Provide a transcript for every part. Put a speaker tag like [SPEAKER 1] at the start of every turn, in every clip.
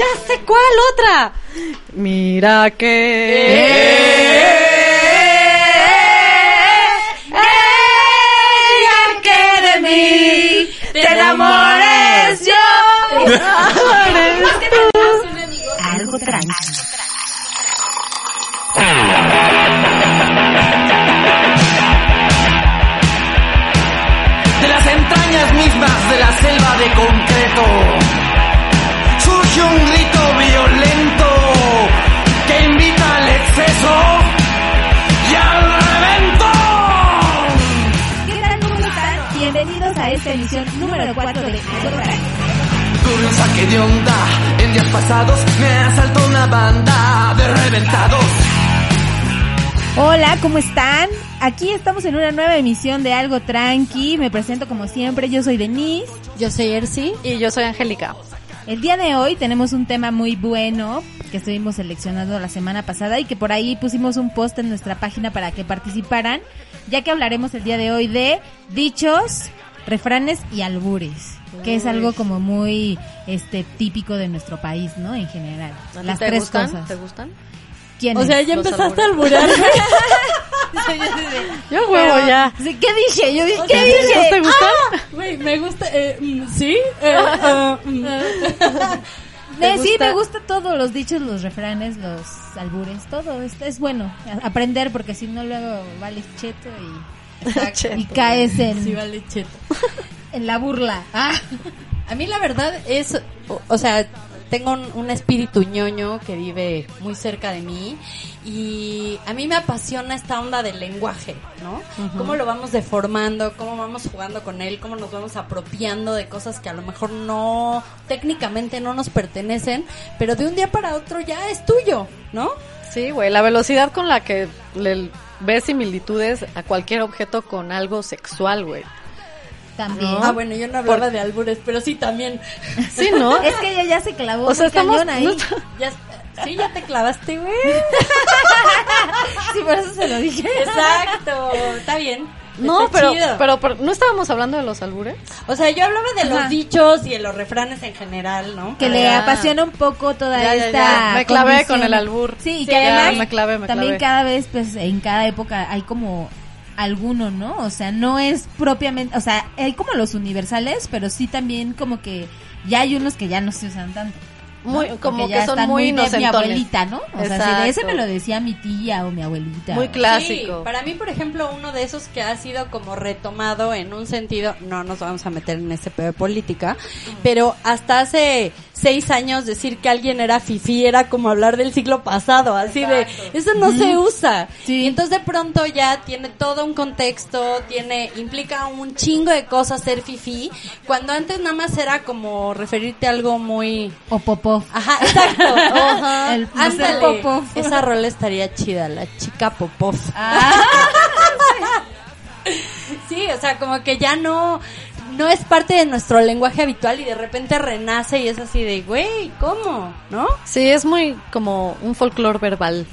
[SPEAKER 1] Ya sé cuál otra. Mira que. Ella que de mí te enamores yo.
[SPEAKER 2] Algo
[SPEAKER 3] de las entrañas mismas de la selva de concreto. Surge un grito violento que invita al exceso y al reventón.
[SPEAKER 2] ¿Qué tal? ¿Cómo están? Bienvenidos a esta emisión número 4 de Algo tranqui.
[SPEAKER 3] Tuve un saque de onda en días pasados, me asaltó una banda de reventados.
[SPEAKER 2] Hola, ¿cómo están? Aquí estamos en una nueva emisión de Algo Tranqui. Me presento como siempre, yo soy Denise.
[SPEAKER 1] Yo soy Ersi. Y yo soy Angélica.
[SPEAKER 2] El día de hoy tenemos un tema muy bueno que estuvimos seleccionando la semana pasada y que por ahí pusimos un post en nuestra página para que participaran, ya que hablaremos el día de hoy de dichos, refranes y albures, que es algo como muy este típico de nuestro país, ¿no? En general.
[SPEAKER 1] ¿A ti
[SPEAKER 2] Las
[SPEAKER 1] te
[SPEAKER 2] tres
[SPEAKER 1] gustan?
[SPEAKER 2] cosas.
[SPEAKER 1] ¿Te gustan?
[SPEAKER 2] ¿Quién
[SPEAKER 4] O sea, ya
[SPEAKER 1] Los
[SPEAKER 4] empezaste a alburar.
[SPEAKER 1] Yo huevo ya.
[SPEAKER 2] ¿Qué dije? Yo dije,
[SPEAKER 4] O
[SPEAKER 2] ¿qué dije?
[SPEAKER 1] ¿Estos te gustan?
[SPEAKER 4] Güey, me gusta. Eh, mm, ¿Sí? Eh, ah, mm.
[SPEAKER 2] Eh, sí,
[SPEAKER 1] gusta?
[SPEAKER 2] me gusta todo, los dichos, los refranes, los albures, todo. Es, es bueno aprender porque si no luego vales cheto y,
[SPEAKER 1] Cheto.
[SPEAKER 2] y caes en,
[SPEAKER 4] Sí, vale, cheto.
[SPEAKER 2] en la burla. Ah,
[SPEAKER 4] A mí la verdad es, o, o sea, tengo un, un espíritu ñoño que vive muy cerca de mí y a mí me apasiona esta onda del lenguaje, ¿no? Cómo lo vamos deformando, cómo vamos jugando con él, cómo nos vamos apropiando de cosas que a lo mejor no, técnicamente no nos pertenecen, pero de un día para otro ya es tuyo, ¿no?
[SPEAKER 1] Sí, güey, la velocidad con la que le ves similitudes a cualquier objeto con algo sexual, güey.
[SPEAKER 2] También.
[SPEAKER 4] Ah, bueno, yo no hablaba de albures, pero sí también.
[SPEAKER 1] Sí, ¿no?
[SPEAKER 2] Es que ella ya se clavó
[SPEAKER 1] O sea, estamos...
[SPEAKER 2] cañón ahí.
[SPEAKER 1] no-
[SPEAKER 4] Ya, sí, ya te clavaste, güey.
[SPEAKER 2] Sí, por eso se lo dije.
[SPEAKER 4] Exacto, está bien.
[SPEAKER 1] No,
[SPEAKER 4] Está
[SPEAKER 1] pero,
[SPEAKER 4] chido.
[SPEAKER 1] pero, pero, ¿no estábamos hablando de los albures?
[SPEAKER 4] O sea, yo hablaba de
[SPEAKER 2] Ajá.
[SPEAKER 4] los dichos y de los refranes en general, ¿no?
[SPEAKER 2] Que le
[SPEAKER 1] Ah.
[SPEAKER 2] apasiona un poco toda
[SPEAKER 1] Ya, ya,
[SPEAKER 2] esta
[SPEAKER 1] ya. Me clavé
[SPEAKER 2] condición.
[SPEAKER 1] con el albur.
[SPEAKER 2] Sí, y
[SPEAKER 1] Sí,
[SPEAKER 2] que
[SPEAKER 1] ya,
[SPEAKER 2] además
[SPEAKER 1] me clavé, me
[SPEAKER 2] también
[SPEAKER 1] clavé.
[SPEAKER 2] cada vez, pues en cada época hay como alguno, ¿no? O sea, no es propiamente, o sea, hay como los universales, pero sí también como que ya hay unos que ya no se usan tanto. ¿no?
[SPEAKER 1] Muy, como
[SPEAKER 2] ya
[SPEAKER 1] que son
[SPEAKER 2] están
[SPEAKER 1] muy
[SPEAKER 2] de mi abuelita, ¿no? O sea, si de ese me lo decía mi tía o mi abuelita.
[SPEAKER 1] Muy clásico.
[SPEAKER 4] Sí, para mí, por ejemplo, uno de esos que ha sido como retomado en un sentido, no nos vamos a meter en ese pedo de política, pero hasta hace seis años decir que alguien era fifí era como hablar del siglo pasado, así de, eso no se usa.
[SPEAKER 2] Sí.
[SPEAKER 4] Y entonces de pronto ya tiene todo un contexto, tiene, implica un chingo de cosas ser fifí, cuando antes nada más era como referirte a algo muy...
[SPEAKER 2] O popó.
[SPEAKER 4] Ajá, exacto. Ajá.
[SPEAKER 2] El- el
[SPEAKER 4] Ándale.
[SPEAKER 2] Popov.
[SPEAKER 4] Esa rola estaría chida, la chica Popov.
[SPEAKER 2] Ah.
[SPEAKER 4] Sí, o sea, como que ya no no es parte de nuestro lenguaje habitual y de repente renace y es así de, güey, ¿cómo? ¿No?
[SPEAKER 1] Sí, es muy como un folclore verbal.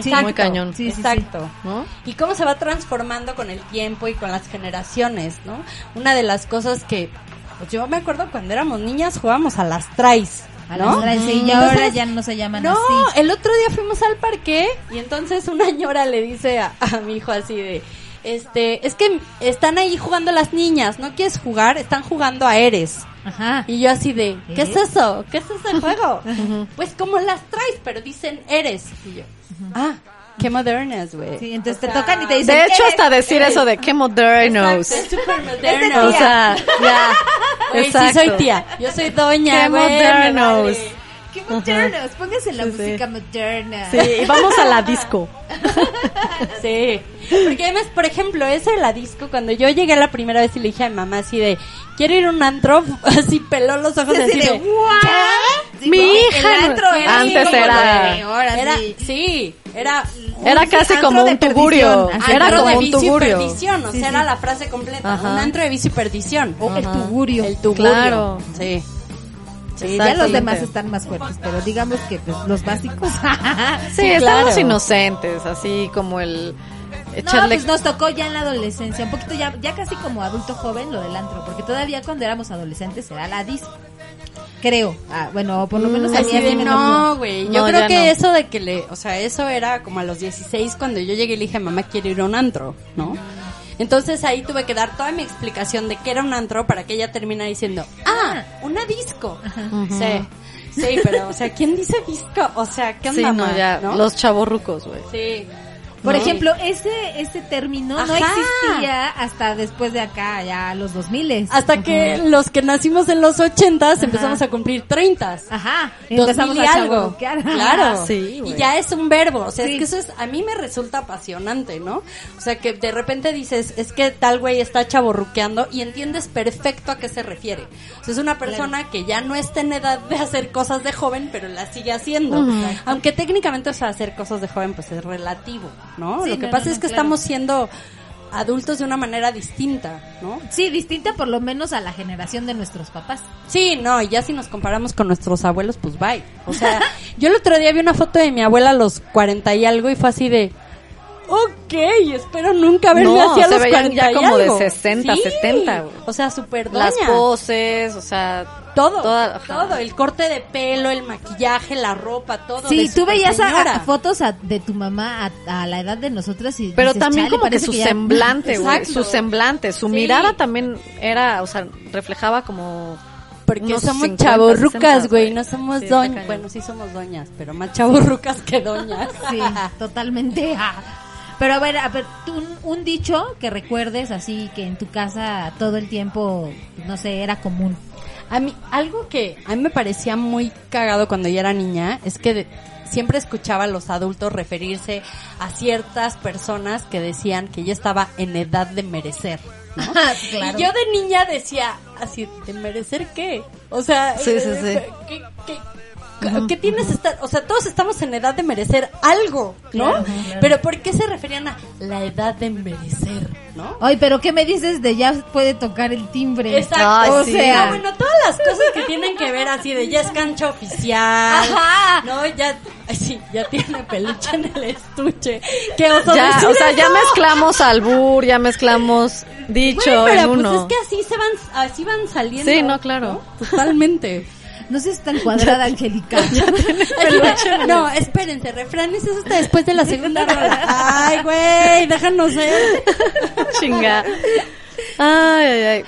[SPEAKER 2] Sí,
[SPEAKER 1] muy cañón.
[SPEAKER 2] Sí, sí, sí.
[SPEAKER 4] Exacto.
[SPEAKER 1] ¿No?
[SPEAKER 4] Y cómo se va transformando con el tiempo y con las generaciones, ¿no? Una de las cosas que pues yo me acuerdo cuando éramos niñas jugábamos a las traes.
[SPEAKER 2] A
[SPEAKER 4] ¿no?
[SPEAKER 2] las trece, y
[SPEAKER 4] Entonces,
[SPEAKER 2] ahora ya no se llaman
[SPEAKER 4] No,
[SPEAKER 2] así.
[SPEAKER 4] el otro día fuimos al parque y entonces una señora le dice a, a mi hijo así de, este, es que están ahí jugando las niñas, ¿no quieres jugar? Están jugando a Eres.
[SPEAKER 2] Ajá.
[SPEAKER 4] Y yo así de, ¿qué es
[SPEAKER 2] ¿Eh?
[SPEAKER 4] eso? ¿Qué es ese juego? pues como las traes, pero dicen Eres. Y yo, ah, qué modernas, güey.
[SPEAKER 2] Sí, entonces
[SPEAKER 4] O
[SPEAKER 2] te
[SPEAKER 4] sea,
[SPEAKER 2] tocan y te dicen.
[SPEAKER 1] De hecho,
[SPEAKER 2] "¿Eres?".
[SPEAKER 1] hasta decir eso de qué modernos.
[SPEAKER 4] Exacto, es súper
[SPEAKER 2] Es
[SPEAKER 4] moderno.
[SPEAKER 2] de
[SPEAKER 1] O sea, ya.
[SPEAKER 4] Sí soy tía. Yo soy doña,
[SPEAKER 1] Qué modernos.
[SPEAKER 2] ¡Qué modernos! Pónganse la
[SPEAKER 1] Sí, sí.
[SPEAKER 2] música moderna.
[SPEAKER 1] Sí, y vamos a la disco.
[SPEAKER 4] Sí. Porque además, por ejemplo, eso de la disco, cuando yo llegué la primera vez y le dije a mi mamá así de, quiero ir a un antro, así peló los ojos
[SPEAKER 2] Sí,
[SPEAKER 4] así
[SPEAKER 2] así
[SPEAKER 4] de,
[SPEAKER 2] de. Sí,
[SPEAKER 1] Mi hija
[SPEAKER 2] el antro era
[SPEAKER 1] antes
[SPEAKER 2] como
[SPEAKER 1] era-
[SPEAKER 2] ahora
[SPEAKER 4] era,
[SPEAKER 2] sí.
[SPEAKER 4] sí, era
[SPEAKER 1] Era
[SPEAKER 2] Un
[SPEAKER 1] casi como un tugurio. Era
[SPEAKER 4] antro
[SPEAKER 1] como
[SPEAKER 4] de
[SPEAKER 1] un
[SPEAKER 4] vicio y
[SPEAKER 1] tugurio.
[SPEAKER 4] perdición, o
[SPEAKER 2] Sí,
[SPEAKER 4] sea,
[SPEAKER 2] sí.
[SPEAKER 4] era la frase completa,
[SPEAKER 1] Ajá.
[SPEAKER 4] un antro de vicio y perdición.
[SPEAKER 2] O el tugurio.
[SPEAKER 4] El tugurio.
[SPEAKER 1] Claro.
[SPEAKER 4] Sí.
[SPEAKER 2] Sí, ya los demás están más fuertes, pero digamos que pues, los básicos.
[SPEAKER 1] Sí,
[SPEAKER 4] Sí,
[SPEAKER 1] estamos
[SPEAKER 4] claro.
[SPEAKER 1] inocentes, así como el
[SPEAKER 2] No,
[SPEAKER 1] echarle
[SPEAKER 2] pues nos tocó ya en la adolescencia, un poquito ya, ya casi como adulto joven lo del antro, porque todavía cuando éramos adolescentes era la disco. creo. Ah, bueno, por lo menos a mí
[SPEAKER 4] Así de, no, güey.
[SPEAKER 1] No,
[SPEAKER 4] Yo creo que
[SPEAKER 1] no.
[SPEAKER 4] eso de que le, o sea, eso era como a los 16 cuando yo llegué y le dije, mamá, quiero ir a un antro, ¿no? Entonces ahí tuve que dar toda mi explicación de qué era un antro para que ella termine diciendo, ah, una disco. Sí, sí, pero, o sea, ¿quién dice disco? O sea, ¿qué onda,
[SPEAKER 1] Sí, no, ya,
[SPEAKER 4] ¿no?
[SPEAKER 1] los chavorrucos, güey.
[SPEAKER 4] Sí.
[SPEAKER 2] Por ejemplo, ese ese término no existía hasta después de acá, ya los 2000
[SPEAKER 4] Hasta que los que nacimos en los 80 empezamos a cumplir 30
[SPEAKER 2] Ajá,
[SPEAKER 4] 2000
[SPEAKER 2] empezamos
[SPEAKER 4] y
[SPEAKER 2] a
[SPEAKER 4] algo. Claro.
[SPEAKER 1] Sí,
[SPEAKER 4] y ya es un verbo. O sea,
[SPEAKER 2] Sí.
[SPEAKER 4] es que eso es, a mí me resulta apasionante, ¿no? O sea, que de repente dices, es que tal güey está chaborruqueando y entiendes perfecto a qué se refiere. O sea, es una persona que ya no está en edad de hacer cosas de joven, pero las sigue haciendo. Aunque técnicamente, o sea, hacer cosas de joven, pues es relativo, ¿no?
[SPEAKER 2] Sí,
[SPEAKER 4] Lo que
[SPEAKER 2] no,
[SPEAKER 4] pasa
[SPEAKER 2] no,
[SPEAKER 4] es que
[SPEAKER 2] claro.
[SPEAKER 4] estamos siendo adultos de una manera distinta, ¿no?
[SPEAKER 2] Sí, distinta por lo menos a la generación de nuestros papás.
[SPEAKER 4] Sí, no, y ya si nos comparamos con nuestros abuelos, pues bye. O sea, yo el otro día vi una foto de mi abuela a los 40 y algo y fue así de, ok, espero nunca verme
[SPEAKER 1] No,
[SPEAKER 4] así a
[SPEAKER 1] se
[SPEAKER 4] los
[SPEAKER 1] veían
[SPEAKER 4] 40
[SPEAKER 1] ya
[SPEAKER 4] y
[SPEAKER 1] como de
[SPEAKER 4] algo.
[SPEAKER 1] 60, 70, güey.
[SPEAKER 4] O sea, súper doña.
[SPEAKER 1] Las poses, o sea,
[SPEAKER 4] Todo,
[SPEAKER 1] toda-
[SPEAKER 4] todo, el corte de pelo, el maquillaje, la ropa, todo.
[SPEAKER 2] Sí,
[SPEAKER 4] de
[SPEAKER 2] tú veías a- a- fotos a- de tu mamá a, a la edad de nosotras y
[SPEAKER 1] Pero
[SPEAKER 2] dices,
[SPEAKER 1] también
[SPEAKER 2] "Chale,
[SPEAKER 1] como que
[SPEAKER 2] parece
[SPEAKER 1] su
[SPEAKER 2] ya-".
[SPEAKER 1] semblante, güey,
[SPEAKER 4] Exacto.
[SPEAKER 1] su semblante, su
[SPEAKER 4] Sí.
[SPEAKER 1] mirada también era, o sea, reflejaba como
[SPEAKER 4] Porque somos
[SPEAKER 1] 50,
[SPEAKER 4] chavorrucas,
[SPEAKER 1] 60,
[SPEAKER 4] güey, no somos
[SPEAKER 1] Sí,
[SPEAKER 4] doñas. Bueno, sí somos doñas, pero más chavorrucas que doñas.
[SPEAKER 2] Sí, totalmente. ah. Pero a ver, a ver, tú, un, un dicho que recuerdes así que en tu casa todo el tiempo, no sé, era común.
[SPEAKER 4] A mí, algo que a mí me parecía muy cagado cuando yo era niña es que de- siempre escuchaba a los adultos referirse a ciertas personas que decían que yo estaba en edad de merecer. ¿no?
[SPEAKER 2] Claro.
[SPEAKER 4] Y yo de niña decía así, ¿de merecer qué? O sea,
[SPEAKER 1] Sí, sí,
[SPEAKER 4] eh, ¿qué, qué- qué tienes esta- O sea, todos estamos en edad de merecer algo, ¿no?
[SPEAKER 2] Claro, claro.
[SPEAKER 4] Pero ¿por qué se referían a la edad de merecer, no?
[SPEAKER 2] Ay, pero ¿qué me dices de ya puede tocar el timbre?
[SPEAKER 4] Exacto.
[SPEAKER 1] Ay,
[SPEAKER 2] o
[SPEAKER 1] sí.
[SPEAKER 2] sea,
[SPEAKER 4] No, bueno, todas las cosas que tienen que ver así de ya es cancha oficial.
[SPEAKER 2] Ajá.
[SPEAKER 4] No, ya, ay, sí, ya tiene peluche en el estuche. ¿Qué oso
[SPEAKER 1] ya, o sea, ya mezclamos albur, ya mezclamos dicho
[SPEAKER 4] pero
[SPEAKER 1] en
[SPEAKER 4] pues
[SPEAKER 1] uno.
[SPEAKER 4] es que así se van, así van saliendo.
[SPEAKER 1] Sí, no, claro.
[SPEAKER 4] Totalmente.
[SPEAKER 2] No seas tan cuadrada, Angélica.
[SPEAKER 4] no, espérense, refranes eso hasta después de la segunda rola. Ay, güey, déjanos ser.
[SPEAKER 1] Chinga. Ay, ay, ay.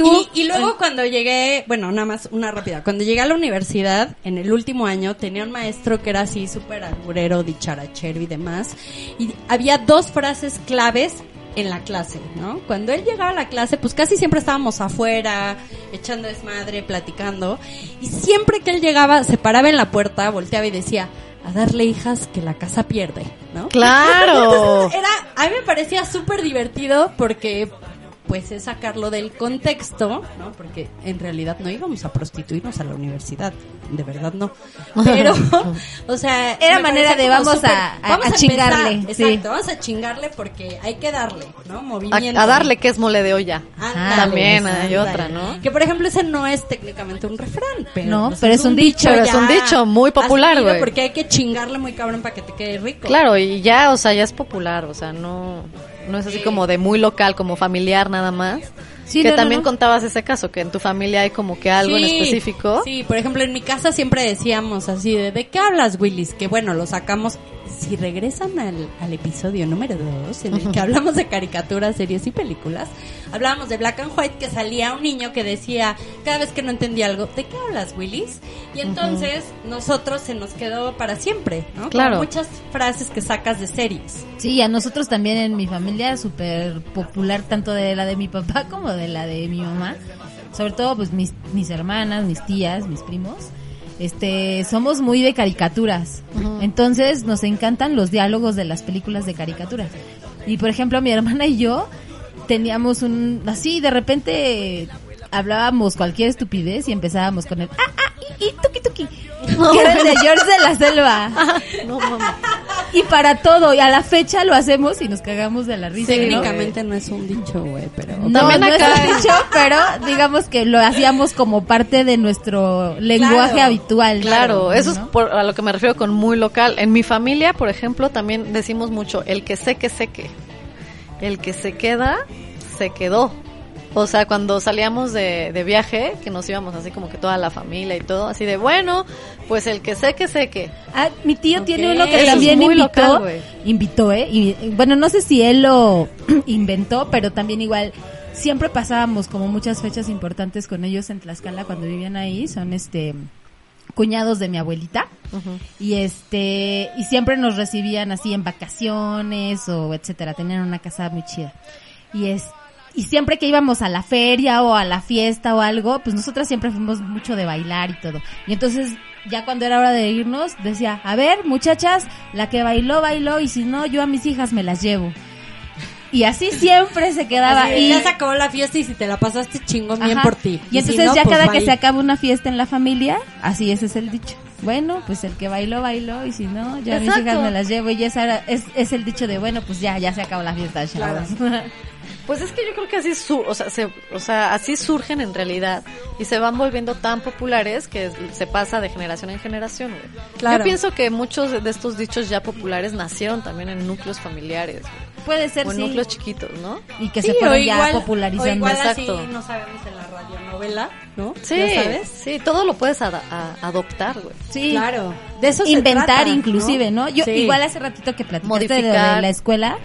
[SPEAKER 4] Y, y luego cuando llegué, bueno, nada más una rápida. Cuando llegué a la universidad, en el último año, tenía un maestro que era así súper alburero, dicharachero y demás. Y había dos frases claves en la clase, ¿no? Cuando él llegaba a la clase, pues casi siempre estábamos afuera, echando desmadre, platicando. Y siempre que él llegaba, se paraba en la puerta, volteaba y decía, a darle hijas que la casa pierde, ¿no?
[SPEAKER 1] Claro.
[SPEAKER 4] Entonces, era, a mí me parecía súper divertido porque pues es sacarlo del contexto, ¿no? Porque en realidad no íbamos a prostituirnos a la universidad, de verdad no. Pero, o sea,
[SPEAKER 2] Era manera de vamos a- a-
[SPEAKER 4] vamos
[SPEAKER 2] a
[SPEAKER 4] empezar,
[SPEAKER 2] chingarle,
[SPEAKER 4] Exacto,
[SPEAKER 2] sí.
[SPEAKER 4] vamos a chingarle porque hay que darle, ¿no?
[SPEAKER 1] A,
[SPEAKER 4] Movimiento.
[SPEAKER 1] a darle que es mole de olla. También hay otra, ¿no?
[SPEAKER 4] Que por ejemplo ese no es técnicamente un refrán, pero,
[SPEAKER 2] No,
[SPEAKER 4] pues,
[SPEAKER 2] pero es un dicho.
[SPEAKER 1] Pero es un dicho muy popular, güey.
[SPEAKER 4] Porque hay que chingarle muy cabrón para que te quede rico.
[SPEAKER 1] Claro, y ya, o sea, ya es popular, o sea, no, no es así como de muy local, como familiar nada más.
[SPEAKER 2] Sí,
[SPEAKER 1] que
[SPEAKER 2] no,
[SPEAKER 1] también
[SPEAKER 2] no.
[SPEAKER 1] contabas ese caso, que en tu familia hay como que algo en específico.
[SPEAKER 4] Sí, por ejemplo, en mi casa siempre decíamos así de, ¿de qué hablas, Willis? Que bueno, lo sacamos. Si regresan al, al episodio número 2, en el que hablamos de caricaturas, series y películas, hablábamos de Black and White, que salía un niño que decía, cada vez que no entendía algo, ¿de qué hablas, Willis? Y entonces, nosotros se nos quedó para siempre, ¿no?
[SPEAKER 1] Claro.
[SPEAKER 4] muchas frases que sacas de series.
[SPEAKER 2] Sí, a nosotros también en mi familia súper popular, tanto de la de mi papá como de la de mi mamá. Sobre todo, pues mis, mis hermanas, mis tías, mis primos. Este, somos muy de caricaturas. Entonces nos encantan los diálogos de las películas de caricaturas. Y por ejemplo, mi hermana y yo teníamos un, así de repente hablábamos cualquier estupidez y empezábamos con el, ah, ah, y, y tuki tuki. Que era el de George de la Selva.
[SPEAKER 1] No.
[SPEAKER 2] Y para todo, y a la fecha lo hacemos y nos cagamos de la risa. ¿no?
[SPEAKER 4] Técnicamente no es un dicho, güey, pero...
[SPEAKER 2] No,
[SPEAKER 1] También
[SPEAKER 2] no
[SPEAKER 1] acá-
[SPEAKER 2] es un dicho, pero digamos que lo hacíamos como parte de nuestro lenguaje
[SPEAKER 4] Claro,
[SPEAKER 2] habitual.
[SPEAKER 1] Claro, eso es
[SPEAKER 2] ¿no?
[SPEAKER 1] por, a lo que me refiero con muy local. En mi familia, por ejemplo, también decimos mucho, el que seque, seque. El que se queda, se quedó. O sea, cuando salíamos de, de viaje, que nos íbamos así como que toda la familia y todo, así de, bueno, pues el que sé que sé que.
[SPEAKER 2] Ah, mi tío tiene uno que también invitó,
[SPEAKER 1] local,
[SPEAKER 2] invitó, ¿eh? Y, bueno, no sé si él lo inventó, pero también igual siempre pasábamos como muchas fechas importantes con ellos en Tlaxcala cuando vivían ahí, son este cuñados de mi abuelita y este y siempre nos recibían así en vacaciones o etcétera, tenían una casa muy chida. Y es y siempre que íbamos a la feria o a la fiesta o algo, pues nosotras siempre fuimos mucho de bailar y todo. Y entonces, ya cuando era hora de irnos, decía, a ver, muchachas, la que bailó, bailó, y si no, yo a mis hijas me las llevo. Y así siempre se quedaba.
[SPEAKER 4] Así
[SPEAKER 2] y
[SPEAKER 4] ya se acabó la fiesta y si te la pasaste chingón bien por ti.
[SPEAKER 2] Y entonces
[SPEAKER 4] si no,
[SPEAKER 2] ya
[SPEAKER 4] pues,
[SPEAKER 2] cada que se acaba una fiesta en la familia, así ese es el dicho. Bueno, pues el que bailó, bailó, y si no, ya mis
[SPEAKER 1] Exacto.
[SPEAKER 2] hijas me las llevo. Y esa era- es, es el dicho de, bueno, pues ya, ya se acabó la fiesta, chavos.
[SPEAKER 1] Pues es que yo creo que así, su- o sea, se- o sea, así surgen en realidad y se van volviendo tan populares que se pasa de generación en generación. güey.
[SPEAKER 4] Claro.
[SPEAKER 1] Yo pienso que muchos de estos dichos ya populares nacieron también en núcleos familiares güey,
[SPEAKER 2] Puede ser,
[SPEAKER 1] o en
[SPEAKER 2] sí.
[SPEAKER 1] núcleos chiquitos, ¿no?
[SPEAKER 2] Y que
[SPEAKER 4] Sí,
[SPEAKER 2] se fueron ya
[SPEAKER 4] igual-
[SPEAKER 2] popularizando.
[SPEAKER 4] O igual así
[SPEAKER 1] Exacto.
[SPEAKER 4] no sabemos en la radionovela, ¿no?
[SPEAKER 1] Sí,
[SPEAKER 4] ¿Ya sabes?
[SPEAKER 1] sí, todo lo puedes ada- a- adoptar, güey.
[SPEAKER 2] Sí.
[SPEAKER 4] Claro. De eso se
[SPEAKER 2] Inventar
[SPEAKER 4] trata,
[SPEAKER 2] inclusive, ¿no? Yo
[SPEAKER 4] Sí.
[SPEAKER 2] igual hace ratito que platicaste
[SPEAKER 1] Modificar.
[SPEAKER 2] de la escuela,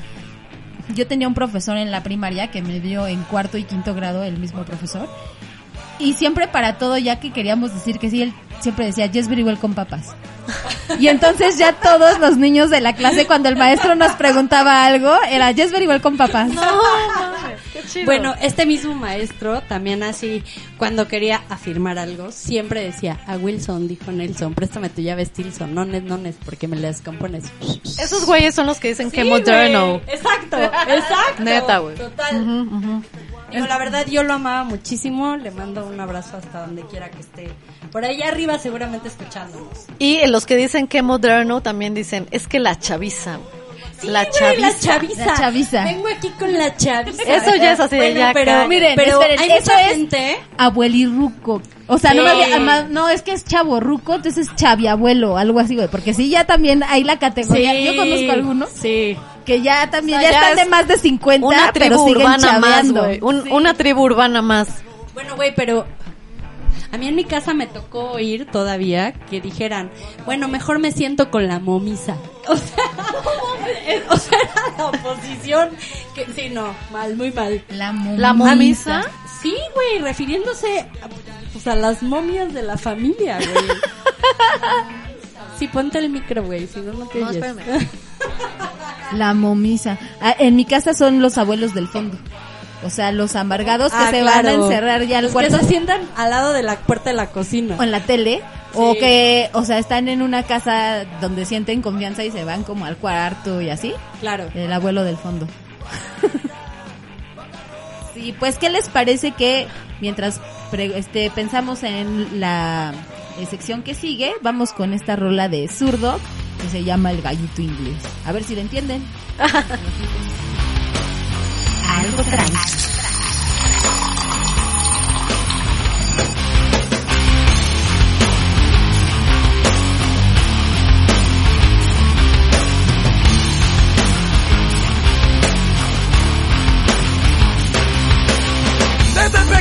[SPEAKER 2] yo tenía un profesor en la primaria que me dio en cuarto y quinto grado el mismo profesor. Y siempre para todo, ya que queríamos decir que sí, él siempre decía, Yes very well con papas. Y entonces ya todos los niños de la clase, cuando el maestro nos preguntaba algo, era Yes very well con papas.
[SPEAKER 1] Chido.
[SPEAKER 4] Bueno, este mismo maestro también así, cuando quería afirmar algo, siempre decía, a Wilson, dijo Nelson, préstame tu llave Stilson, no nes, no nes, porque me la descompones.
[SPEAKER 1] esos güeyes son los que dicen que moderno.
[SPEAKER 4] güey. Exacto, exacto.
[SPEAKER 1] Neta, güey.
[SPEAKER 4] Total. Digo, la verdad, yo lo amaba muchísimo. Le mando un abrazo hasta donde quiera que esté. Por allá arriba, seguramente escuchándonos.
[SPEAKER 1] Y los que dicen que moderno también dicen, es que la chaviza. güey.
[SPEAKER 4] Sí,
[SPEAKER 1] la chaviza.
[SPEAKER 4] La chaviza.
[SPEAKER 2] La chaviza.
[SPEAKER 4] Vengo aquí con la chaviza.
[SPEAKER 1] Eso ya es así de
[SPEAKER 4] Bueno,
[SPEAKER 1] ya
[SPEAKER 4] pero,
[SPEAKER 1] acá.
[SPEAKER 2] Miren,
[SPEAKER 4] pero
[SPEAKER 2] esperen,
[SPEAKER 4] hay
[SPEAKER 2] eso
[SPEAKER 4] mucha
[SPEAKER 2] es-
[SPEAKER 4] gente.
[SPEAKER 2] Abuelirruco. O sea, no,
[SPEAKER 4] Sí.
[SPEAKER 2] más bien- además, no, es que es chavorruco, entonces es chaviabuelo, algo así, güey. Porque sí, ya también hay la categoría. Yo conozco algunos
[SPEAKER 4] Sí.
[SPEAKER 2] que ya también
[SPEAKER 1] O sea,
[SPEAKER 2] ya,
[SPEAKER 1] ya
[SPEAKER 2] están de
[SPEAKER 1] es
[SPEAKER 2] más de 50,
[SPEAKER 1] Una
[SPEAKER 2] pero
[SPEAKER 1] tribu
[SPEAKER 2] siguen
[SPEAKER 1] urbana más,
[SPEAKER 2] chaveando.
[SPEAKER 1] güey. Un- Una tribu urbana más.
[SPEAKER 4] Bueno, güey, pero a mí en mi casa me tocó oír todavía que dijeran, bueno, mejor me siento con la momisa. O sea, o sea, era la oposición. Que, sí, no, mal, muy mal.
[SPEAKER 2] La momisa.
[SPEAKER 1] La momisa.
[SPEAKER 4] Sí, güey, refiriéndose a, pues, a las momias de la familia, güey. Sí, ponte el micro, güey, si no, no te
[SPEAKER 1] No,
[SPEAKER 4] oyes.
[SPEAKER 1] espérame.
[SPEAKER 2] La momisa. Ah, en mi casa son los abuelos del fondo. O sea, los amargados que
[SPEAKER 4] Ah,
[SPEAKER 2] se van a encerrar ya al
[SPEAKER 4] Los que
[SPEAKER 2] cuarto
[SPEAKER 4] se sientan al lado de la puerta de la cocina.
[SPEAKER 2] o en la tele. O que, o sea, están en una casa donde sienten confianza y se van como al cuarto y así.
[SPEAKER 4] Claro.
[SPEAKER 2] El abuelo del fondo. sí, pues, ¿qué les parece que mientras pre- este, pensamos en la eh, sección que sigue, vamos con esta rola de zurdo que se llama El Gallito Inglés? A ver si lo entienden. Algo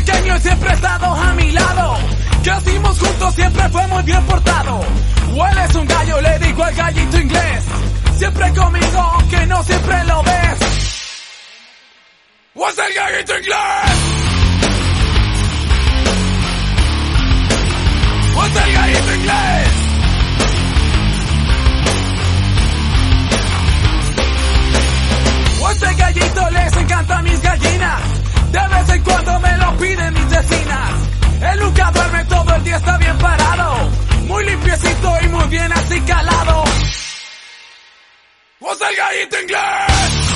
[SPEAKER 3] pequeño siempre he estado a mi lado. Crecimos juntos, siempre fue muy bien portado. Hueles un gallo, le digo al gallito inglés. Siempre conmigo, aunque no siempre lo ves. ¡What's el gallito inglés? ¡What's el gallito inglés? ¡What's el gallito les encanta mis gallinas. De vez en cuando me lo piden mis vecinas. El Luca duerme todo el día, está bien parado. Muy limpiecito y muy bien así calado. ¡What's el gallito inglés? ¡Es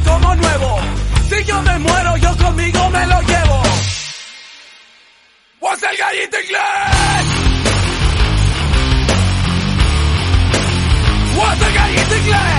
[SPEAKER 3] como nuevo. Si yo me muero, yo conmigo me lo llevo. ¡O es el gallito inglés! ¡O es el gallito inglés!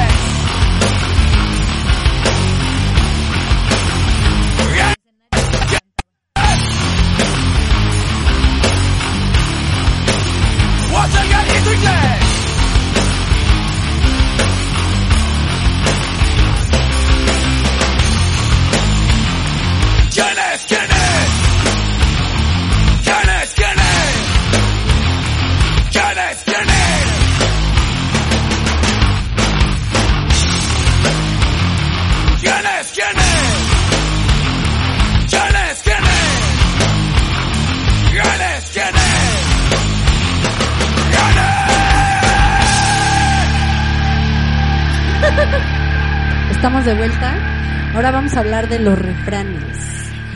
[SPEAKER 4] De los refranes.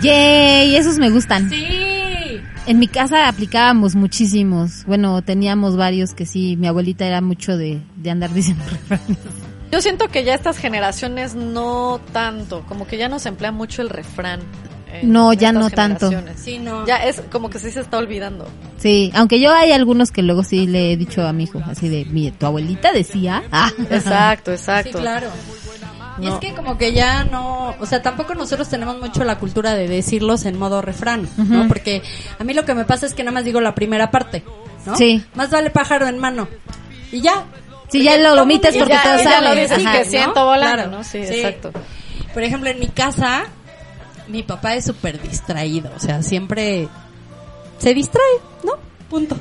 [SPEAKER 2] Yay, esos me gustan.
[SPEAKER 4] Sí.
[SPEAKER 2] En mi casa aplicábamos muchísimos. Bueno, teníamos varios que sí, mi abuelita era mucho de, de andar diciendo refranes.
[SPEAKER 1] Yo siento que ya estas generaciones no tanto, como que ya no se emplea mucho el refrán. en
[SPEAKER 2] No, ya no tanto.
[SPEAKER 4] Sí, no.
[SPEAKER 1] Ya es como que sí se está olvidando.
[SPEAKER 2] Sí, aunque yo hay algunos que luego sí le he dicho a mi hijo, así de, mi, tu abuelita decía. Ah,
[SPEAKER 1] Exacto,
[SPEAKER 4] Sí,
[SPEAKER 1] exacto.
[SPEAKER 4] claro.
[SPEAKER 1] No.
[SPEAKER 4] es que como que ya no, o sea, tampoco nosotros tenemos mucho la cultura de decirlos en modo refrán, ¿no? Porque a mí lo que me pasa es que nada más digo la primera parte, ¿no?
[SPEAKER 2] Sí.
[SPEAKER 4] Más vale pájaro en mano. Y ya.
[SPEAKER 2] Sí, ya lo omites porque
[SPEAKER 1] ya,
[SPEAKER 2] saben.
[SPEAKER 1] lo dices
[SPEAKER 2] Ajá.
[SPEAKER 1] que
[SPEAKER 4] ¿no?
[SPEAKER 1] siento volando,
[SPEAKER 4] Claro,
[SPEAKER 1] ¿no? Sí,
[SPEAKER 4] sí.
[SPEAKER 1] exacto.
[SPEAKER 4] Por ejemplo, en mi casa, mi papá es súper distraído, o sea, siempre se distrae, ¿no? Punto.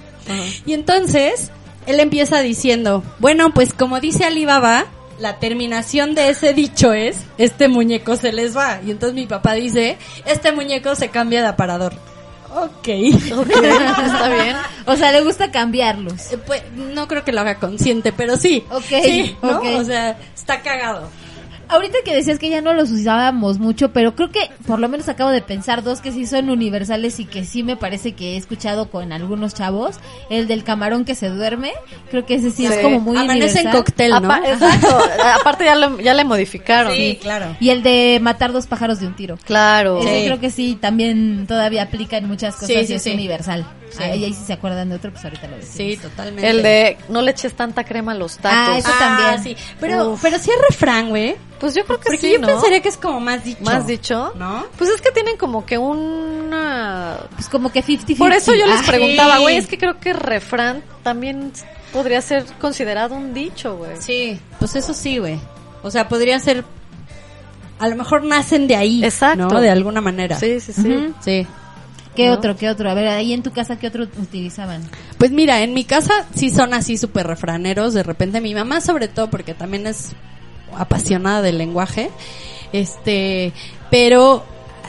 [SPEAKER 4] Y entonces, él empieza diciendo, bueno, pues como dice Alibaba, la terminación de ese dicho es, este muñeco se les va. Y entonces mi papá dice, este muñeco se cambia de aparador. Ok.
[SPEAKER 1] Ok, está bien.
[SPEAKER 2] O sea, le gusta cambiarlos.
[SPEAKER 4] Eh, Pues no creo que lo haga consciente, pero sí.
[SPEAKER 2] Ok,
[SPEAKER 4] Sí, ¿no?
[SPEAKER 2] ok.
[SPEAKER 4] O sea, está cagado.
[SPEAKER 2] Ahorita que decías que ya no los usábamos mucho, pero creo que por lo menos acabo de pensar dos que sí son universales y que sí me parece que he escuchado con algunos chavos. El del camarón que se duerme, creo que ese sí, es como muy
[SPEAKER 4] Amanece en
[SPEAKER 2] universal.
[SPEAKER 4] cóctel, ¿no?
[SPEAKER 1] Apa- exacto. Aparte ya, lo- ya le modificaron.
[SPEAKER 4] Sí, claro.
[SPEAKER 2] Y el de matar dos pájaros de un tiro.
[SPEAKER 1] Claro.
[SPEAKER 2] Ese
[SPEAKER 4] Sí.
[SPEAKER 2] creo que sí, también todavía aplica en muchas cosas
[SPEAKER 4] Sí,
[SPEAKER 2] y
[SPEAKER 4] sí,
[SPEAKER 2] es
[SPEAKER 4] sí.
[SPEAKER 2] universal.
[SPEAKER 4] Sí.
[SPEAKER 2] Ahí, ahí si se acuerdan de otro, pues ahorita lo decimos.
[SPEAKER 4] Sí, totalmente.
[SPEAKER 1] El de no le eches tanta crema a los tacos.
[SPEAKER 2] Ah, eso
[SPEAKER 4] Ah,
[SPEAKER 2] también.
[SPEAKER 4] sí. Pero,
[SPEAKER 1] Uf.
[SPEAKER 4] pero sí es refrán, güey.
[SPEAKER 1] Pues yo creo que
[SPEAKER 4] Porque
[SPEAKER 1] sí,
[SPEAKER 4] yo
[SPEAKER 1] ¿no?
[SPEAKER 4] pensaría que es como más dicho.
[SPEAKER 1] Más dicho.
[SPEAKER 4] ¿No?
[SPEAKER 1] Pues es que tienen como que una...
[SPEAKER 2] Pues como que 50-50.
[SPEAKER 1] Por eso yo les
[SPEAKER 2] Ah,
[SPEAKER 1] preguntaba,
[SPEAKER 4] sí.
[SPEAKER 1] güey, es que creo que refrán también podría ser considerado un dicho, güey.
[SPEAKER 4] Sí, pues eso sí, güey. O sea, podría ser. A lo mejor nacen de ahí.
[SPEAKER 1] Exacto.
[SPEAKER 4] ¿No? De alguna manera.
[SPEAKER 1] Sí, sí, sí.
[SPEAKER 2] Ujú.
[SPEAKER 4] Sí.
[SPEAKER 2] ¿Qué
[SPEAKER 1] ¿no?
[SPEAKER 2] otro, qué otro? A ver, ahí en tu casa, ¿qué otro utilizaban?
[SPEAKER 4] Pues mira, en mi casa sí son así súper refraneros. De repente mi mamá, sobre todo, porque también es apasionada del lenguaje. Este, pero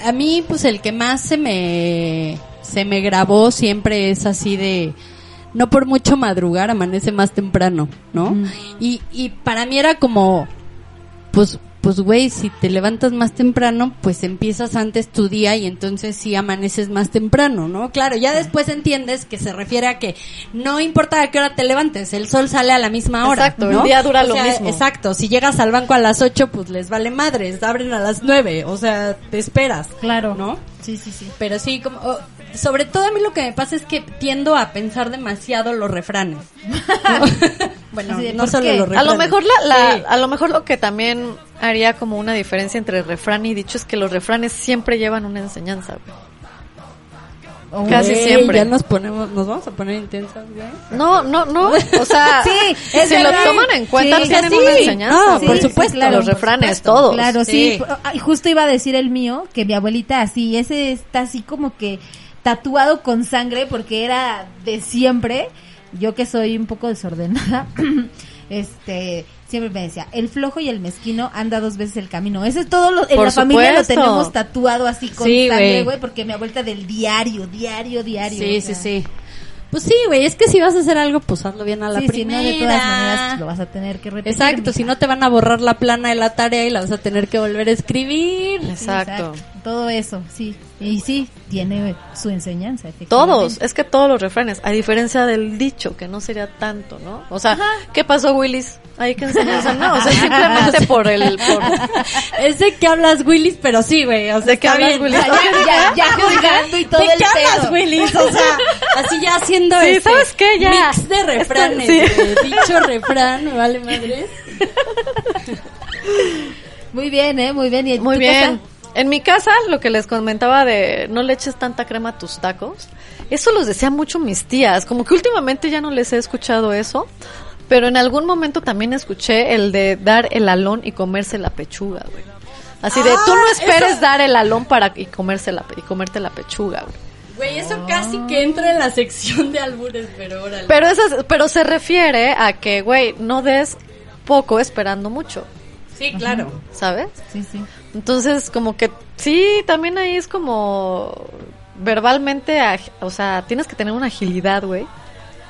[SPEAKER 4] a mí, pues el que más se me, se me grabó siempre es así de, no por mucho madrugar, amanece más temprano, ¿no? y, y para mí era como, pues, pues güey, si te levantas más temprano, pues empiezas antes tu día y entonces sí amaneces más temprano, ¿no? Claro, ya después entiendes que se refiere a que no importa a qué hora te levantes, el sol sale a la misma hora.
[SPEAKER 1] Exacto,
[SPEAKER 4] ¿no?
[SPEAKER 1] el día dura
[SPEAKER 4] O
[SPEAKER 1] lo
[SPEAKER 4] sea,
[SPEAKER 1] mismo.
[SPEAKER 4] Exacto, si llegas al banco a las 8, pues les vale madres, abren a las 9, o sea, te esperas.
[SPEAKER 2] Claro.
[SPEAKER 4] ¿No?
[SPEAKER 2] Sí, sí, sí.
[SPEAKER 4] Pero sí, como, oh, sobre todo a mí lo que me pasa es que tiendo a pensar demasiado los refranes. bueno,
[SPEAKER 2] de,
[SPEAKER 4] no
[SPEAKER 2] ¿por
[SPEAKER 4] solo los
[SPEAKER 1] A lo mejor la, la-
[SPEAKER 4] Sí.
[SPEAKER 1] a lo mejor lo que también haría como una diferencia entre refrán y dicho es que los refranes siempre llevan una enseñanza, güey. Casi siempre.
[SPEAKER 4] Ya nos ponemos, nos vamos a poner intensas, güey.
[SPEAKER 1] No, no, no, o sea,
[SPEAKER 2] Sí, es
[SPEAKER 1] si lo
[SPEAKER 2] verdad.
[SPEAKER 1] toman en cuenta
[SPEAKER 2] Sí,
[SPEAKER 1] tienen
[SPEAKER 2] sí.
[SPEAKER 1] una enseñanza.
[SPEAKER 4] No, por supuesto,
[SPEAKER 1] los refranes
[SPEAKER 4] supuesto.
[SPEAKER 1] todos.
[SPEAKER 2] Claro, sí. Ah, y Justo iba a decir el mío, que mi abuelita así, ese está así como que tatuado con sangre porque era de siempre. Yo que soy un poco desordenada. este, siempre me decía, el flojo y el mezquino anda dos veces el camino. Eso es todo lo, en
[SPEAKER 1] Por
[SPEAKER 2] la familia lo tenemos tatuado así con
[SPEAKER 4] Sí,
[SPEAKER 2] sangre,
[SPEAKER 4] güey.
[SPEAKER 2] porque mi abuelita del diario, diario, diario.
[SPEAKER 4] Sí,
[SPEAKER 2] o
[SPEAKER 4] sí,
[SPEAKER 2] sea,
[SPEAKER 4] sí. Pues sí, güey, es que si vas a hacer algo, pues hazlo bien a la
[SPEAKER 2] Sí, si
[SPEAKER 4] primera.
[SPEAKER 2] no, de todas maneras pues, lo vas a tener que repetir.
[SPEAKER 4] Exacto,
[SPEAKER 2] mija.
[SPEAKER 4] si no te van a borrar la plana de la tarea y la vas a tener que volver a escribir.
[SPEAKER 1] Exacto.
[SPEAKER 2] Todo eso, sí. Y sí, tiene su enseñanza.
[SPEAKER 1] Todos, es que todos los refranes, a diferencia del dicho, que no sería tanto, ¿no? O sea, ¿qué pasó, Willis? Hay que enseñanza, no, o sea, simplemente por el, por,
[SPEAKER 4] Es de que hablas Willis, pero sí, güey. O sea,
[SPEAKER 1] ¿De qué
[SPEAKER 4] está
[SPEAKER 1] hablas,
[SPEAKER 4] bien.
[SPEAKER 1] Willis?
[SPEAKER 2] Ya, ya, ya juzgando y todo
[SPEAKER 4] ¿De
[SPEAKER 2] el
[SPEAKER 4] qué hablas. Willis? O sea, así ya haciendo
[SPEAKER 1] Sí,
[SPEAKER 4] este
[SPEAKER 1] ¿sabes qué? Ya.
[SPEAKER 4] mix de refranes. Dicho refrán, vale madre.
[SPEAKER 2] Muy bien, ¿eh? Muy bien. ¿Y
[SPEAKER 1] Muy bien. En mi casa, lo que les comentaba de no le eches tanta crema a tus tacos, eso los decían mucho mis tías. Como que últimamente ya no les he escuchado eso, pero en algún momento también escuché el de dar el alón y comerse la pechuga, güey. Así de, tú no
[SPEAKER 4] Ah,
[SPEAKER 1] esperes
[SPEAKER 4] eso-
[SPEAKER 1] dar el alón para y comerse la, y comerte la pechuga, güey.
[SPEAKER 4] Güey, eso casi que entra en la sección de albures, pero órale.
[SPEAKER 1] Pero eso, es- pero se refiere a que, güey, no des poco esperando mucho,
[SPEAKER 4] sí, claro.
[SPEAKER 1] ¿sabes?
[SPEAKER 2] Sí, sí.
[SPEAKER 1] Entonces, como que sí, también ahí es como verbalmente, o sea, tienes que tener una agilidad, güey,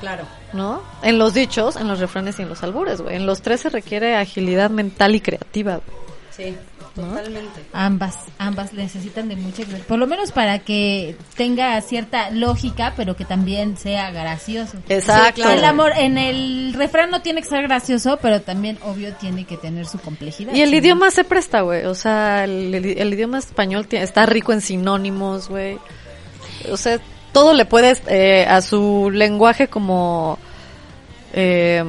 [SPEAKER 4] Claro.
[SPEAKER 1] ¿no? En los dichos, en los refranes y en los albures, güey. En los tres se requiere agilidad mental y creativa. güey.
[SPEAKER 4] Sí, totalmente.
[SPEAKER 2] Ambas, ambas necesitan de mucha. Por lo menos para que tenga cierta lógica, pero que también sea gracioso.
[SPEAKER 1] Exacto.
[SPEAKER 2] El amor, en el refrán no tiene que ser gracioso, pero también, obvio, tiene que tener su complejidad.
[SPEAKER 1] Y el
[SPEAKER 2] Sí.
[SPEAKER 1] idioma se presta, güey. O sea, el, el- idioma español está rico en sinónimos, güey. O sea, todo le puedes eh, a su lenguaje como eh,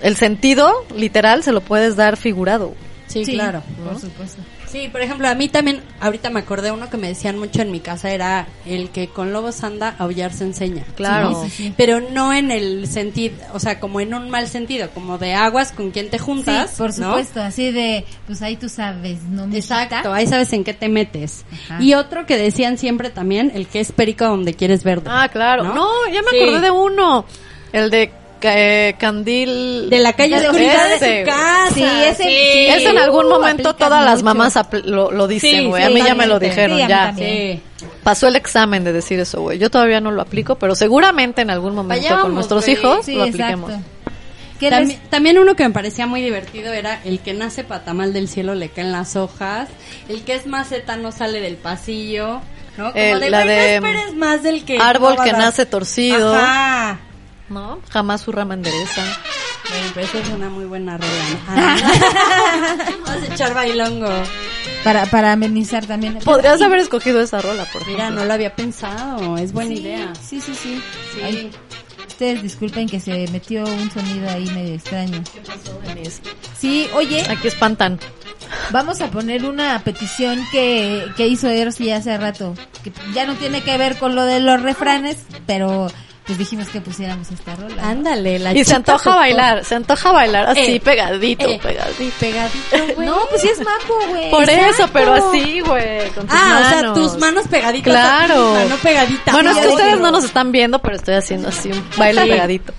[SPEAKER 1] el sentido literal se lo puedes dar figurado.
[SPEAKER 4] Sí, claro.
[SPEAKER 2] Por supuesto.
[SPEAKER 4] Sí, por ejemplo, a mí también, ahorita me acordé uno que me decían mucho en mi casa, era el que con lobos anda, aullar se enseña.
[SPEAKER 1] Claro.
[SPEAKER 2] Sí, sí, sí.
[SPEAKER 4] Pero no en el sentido, o sea, como en un mal sentido, como de aguas con quien te juntas.
[SPEAKER 2] Sí, por
[SPEAKER 4] ¿no?
[SPEAKER 2] supuesto, así de, pues ahí tú sabes, ¿no? mijita?
[SPEAKER 4] Exacto, ahí sabes en qué te metes.
[SPEAKER 2] Ajá.
[SPEAKER 4] Y otro que decían siempre también, el que es perico donde quieres verde.
[SPEAKER 1] Ah, claro.
[SPEAKER 4] ¿No?
[SPEAKER 1] No, ya me
[SPEAKER 4] Sí.
[SPEAKER 1] acordé de uno. El de eh, Candil.
[SPEAKER 4] De la calle
[SPEAKER 2] De
[SPEAKER 4] oscuridad de su casa.
[SPEAKER 2] Sí, ese- sí.
[SPEAKER 1] Ese en algún momento todas las mamás lo, lo dicen,
[SPEAKER 4] Sí,
[SPEAKER 1] güey.
[SPEAKER 4] sí,
[SPEAKER 1] a mí ya me lo dijeron,
[SPEAKER 2] Sí,
[SPEAKER 1] ya.
[SPEAKER 4] Sí.
[SPEAKER 1] Pasó el examen de decir eso, güey. Yo todavía no lo aplico, pero seguramente en algún momento con nuestros hijos
[SPEAKER 2] Sí,
[SPEAKER 1] lo apliquemos.
[SPEAKER 2] ¿Qué
[SPEAKER 4] También,
[SPEAKER 2] les-
[SPEAKER 4] también uno que me parecía muy divertido era el que nace patamal del cielo le caen las hojas, el que es maceta no sale del pasillo, ¿no? Como
[SPEAKER 1] El-
[SPEAKER 4] de,
[SPEAKER 1] la
[SPEAKER 4] "Güey,
[SPEAKER 1] de,
[SPEAKER 4] no esperes más del que
[SPEAKER 1] árbol que
[SPEAKER 4] dar".
[SPEAKER 1] nace torcido.
[SPEAKER 4] Ajá.
[SPEAKER 1] ¿No? Jamás su rama endereza.
[SPEAKER 4] Esa es una muy buena rola. ¿no? Ah. Vamos a echar bailongo.
[SPEAKER 2] para, para amenizar también.
[SPEAKER 1] Podrías haber escogido esa rola, por ejemplo.
[SPEAKER 4] Mira, no lo había pensado, es buena
[SPEAKER 2] Sí,
[SPEAKER 4] idea.
[SPEAKER 2] Sí, sí, sí.
[SPEAKER 4] Sí.
[SPEAKER 2] Ay, ustedes disculpen que se metió un sonido ahí medio extraño.
[SPEAKER 1] Denise?
[SPEAKER 2] Sí, oye,
[SPEAKER 1] Aquí espantan.
[SPEAKER 2] vamos a poner una petición que, que hizo Eros hace rato, que ya no tiene que ver con lo de los refranes, pero pues dijimos que pusiéramos esta rola. ¿no?
[SPEAKER 4] Ándale, la
[SPEAKER 1] Y se antoja
[SPEAKER 4] tocó.
[SPEAKER 1] bailar, se antoja bailar así,
[SPEAKER 4] Eh,
[SPEAKER 1] pegadito,
[SPEAKER 4] eh,
[SPEAKER 1] pegadito.
[SPEAKER 4] Pegadito, güey.
[SPEAKER 2] No, pues sí es maco, güey.
[SPEAKER 1] Por
[SPEAKER 2] Exacto.
[SPEAKER 1] eso, pero así, güey, con tus
[SPEAKER 4] Ah, o sea, tus manos pegaditas.
[SPEAKER 1] Claro.
[SPEAKER 4] a ti misma, no pegaditas.
[SPEAKER 1] Bueno, es que ustedes no nos están viendo, pero estoy haciendo así un baile
[SPEAKER 4] Sí.
[SPEAKER 1] pegadito.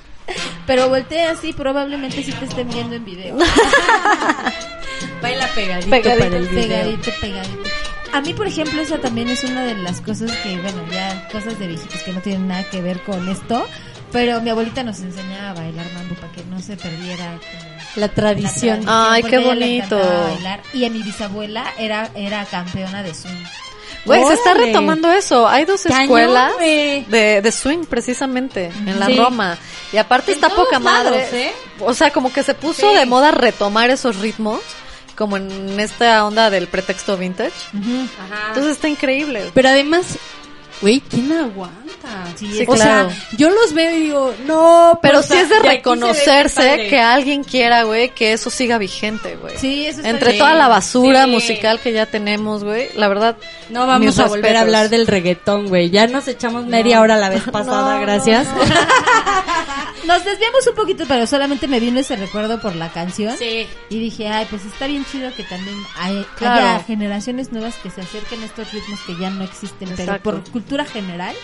[SPEAKER 2] Pero voltea así, probablemente sí te estén viendo en video.
[SPEAKER 4] Baila pegadito,
[SPEAKER 1] Pegadito,
[SPEAKER 4] para el video.
[SPEAKER 2] pegadito, pegadito. A mí, por ejemplo, esa también es una de las cosas que, bueno, ya cosas de viejitos que no tienen nada que ver con esto. Pero mi abuelita nos enseñaba a bailar mambo para que no se perdiera
[SPEAKER 4] La
[SPEAKER 2] la
[SPEAKER 4] tradición.
[SPEAKER 1] Ay, qué bonito.
[SPEAKER 2] bailar. Y a mi bisabuela era, era campeona de swing.
[SPEAKER 1] Güey, se está retomando eso. Hay dos
[SPEAKER 4] Cañón,
[SPEAKER 1] escuelas de, de swing, precisamente, en la
[SPEAKER 4] Sí.
[SPEAKER 1] Roma. Y aparte
[SPEAKER 4] En
[SPEAKER 1] está poca
[SPEAKER 4] lados,
[SPEAKER 1] madre.
[SPEAKER 4] ¿eh?
[SPEAKER 1] O sea, como que se puso
[SPEAKER 4] Sí.
[SPEAKER 1] de moda retomar esos ritmos, como en esta onda del pretexto vintage.
[SPEAKER 4] Ajá.
[SPEAKER 1] Entonces está increíble.
[SPEAKER 4] Pero además, güey, ¿quién aguanta?
[SPEAKER 1] Sí,
[SPEAKER 4] o
[SPEAKER 1] claro.
[SPEAKER 4] sea, yo los veo y digo, no,
[SPEAKER 1] Pero
[SPEAKER 4] o
[SPEAKER 1] sí
[SPEAKER 4] sea,
[SPEAKER 1] es de reconocerse que alguien quiera, güey, que eso siga vigente, güey.
[SPEAKER 2] Sí, eso está
[SPEAKER 1] Entre
[SPEAKER 2] bien.
[SPEAKER 1] toda la basura
[SPEAKER 4] Sí.
[SPEAKER 1] musical que ya tenemos, güey, la verdad.
[SPEAKER 4] No vamos a volver a hablar del reggaetón, güey. Ya nos echamos media hora la vez pasada,
[SPEAKER 1] No,
[SPEAKER 4] gracias.
[SPEAKER 2] Nos desviamos un poquito, pero solamente me vino ese recuerdo por la canción.
[SPEAKER 4] Sí.
[SPEAKER 2] Y dije, ay, pues está bien chido que también hay,
[SPEAKER 1] Claro.
[SPEAKER 2] haya generaciones nuevas que se acerquen a estos ritmos que ya no existen, pero por cultura general,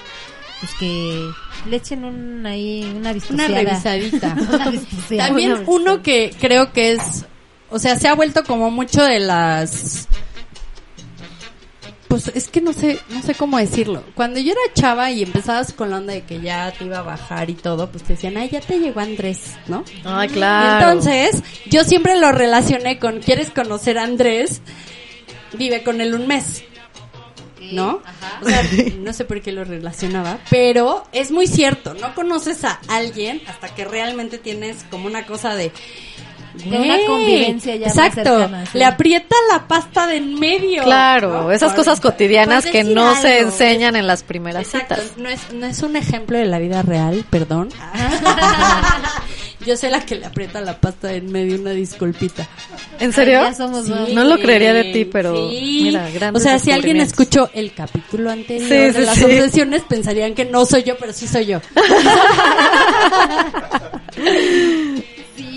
[SPEAKER 2] pues que le echen un, ahí una
[SPEAKER 4] Una
[SPEAKER 2] vistoseada.
[SPEAKER 4] revisadita.
[SPEAKER 2] Una vistoseada.
[SPEAKER 4] También uno que creo que es, o sea, se ha vuelto como mucho de las pues es que no sé, no sé cómo decirlo. Cuando yo era chava y empezabas con la onda de que ya te iba a bajar y todo, pues te decían, ay, ya te llegó Andrés, ¿no?
[SPEAKER 1] Ay,
[SPEAKER 4] Y
[SPEAKER 1] claro.
[SPEAKER 4] entonces, yo siempre lo relacioné con, ¿quieres conocer a Andrés? Vive con él un mes. ¿No? O sea, no sé por qué lo relacionaba, pero es muy cierto, no conoces a alguien hasta que realmente tienes como una cosa de...
[SPEAKER 2] De una convivencia ya más
[SPEAKER 4] Exacto,
[SPEAKER 2] cercana, sí.
[SPEAKER 4] le aprieta la pasta de en medio.
[SPEAKER 1] Claro,
[SPEAKER 4] ¿no?
[SPEAKER 1] esas
[SPEAKER 4] Por-
[SPEAKER 1] cosas cotidianas que no se enseñan en las primeras
[SPEAKER 4] Exacto,
[SPEAKER 1] citas.
[SPEAKER 4] no es, no es un ejemplo de la vida real, perdón. Yo soy la que le aprieta la pasta en medio, una disculpita.
[SPEAKER 1] ¿En serio?
[SPEAKER 2] ya somos dos.
[SPEAKER 1] No lo creería de ti, pero
[SPEAKER 4] Sí.
[SPEAKER 1] mira, grandes
[SPEAKER 4] O sea, si alguien escuchó el capítulo anterior
[SPEAKER 1] Sí,
[SPEAKER 4] de las obsesiones, pensarían que no soy yo, pero sí soy yo.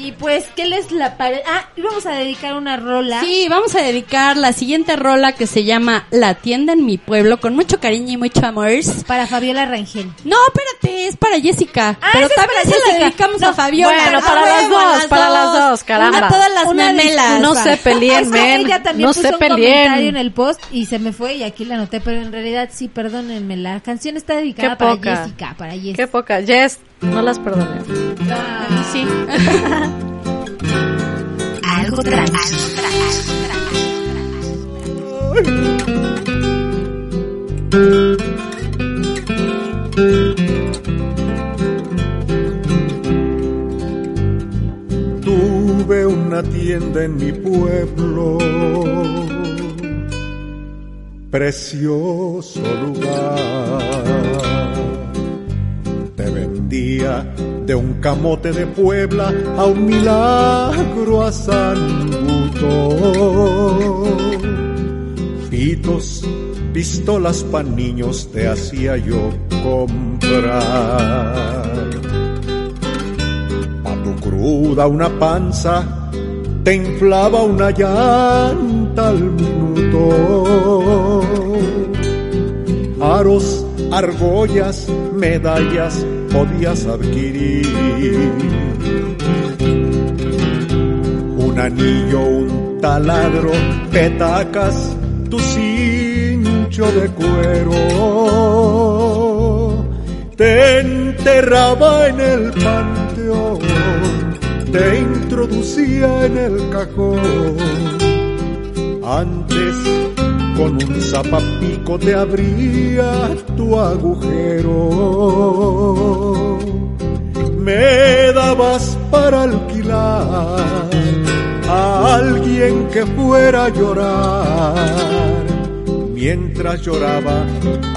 [SPEAKER 2] Sí, pues, ¿qué les la pare... Ah, íbamos a dedicar una rola.
[SPEAKER 4] Sí, vamos a dedicar la siguiente rola que se llama La tienda en mi pueblo, con mucho cariño y mucho amor.
[SPEAKER 2] Para Fabiola Rangel.
[SPEAKER 4] No, espérate, es para Jessica.
[SPEAKER 2] Ah,
[SPEAKER 4] pero también se la dedicamos
[SPEAKER 2] No,
[SPEAKER 4] a Fabiola.
[SPEAKER 1] bueno,
[SPEAKER 4] A
[SPEAKER 1] para las dos,
[SPEAKER 4] a las
[SPEAKER 1] para las dos, caramba.
[SPEAKER 4] Una a todas las memelas.
[SPEAKER 1] No se peleen,
[SPEAKER 2] Es que
[SPEAKER 1] men.
[SPEAKER 2] ella también
[SPEAKER 1] No
[SPEAKER 2] puso
[SPEAKER 1] se
[SPEAKER 2] un
[SPEAKER 1] peleen.
[SPEAKER 2] comentario en el post y se me fue y aquí la anoté, pero en realidad sí, perdónenme, la canción está dedicada
[SPEAKER 1] Qué
[SPEAKER 2] para
[SPEAKER 1] poca.
[SPEAKER 2] Jessica, para Jessica.
[SPEAKER 1] Qué poca. Jess, no las perdoné.
[SPEAKER 2] Ah,
[SPEAKER 4] Sí.
[SPEAKER 2] algo tranqui.
[SPEAKER 5] Tuve una tienda en mi pueblo, precioso lugar. De un camote de Puebla a un milagro a San. Pitos, pistolas pa' niños te hacía yo comprar. Pa' tu cruda una panza, te inflaba una llanta al minuto. Aros, argollas, medallas podías adquirir. Un anillo, un taladro, petacas, tu cincho de cuero. Te enterraba en el panteón, te introducía en el cajón. Antes con un zapapico te abría tu agujero. Me dabas para alquilar a alguien que fuera a llorar. Mientras lloraba,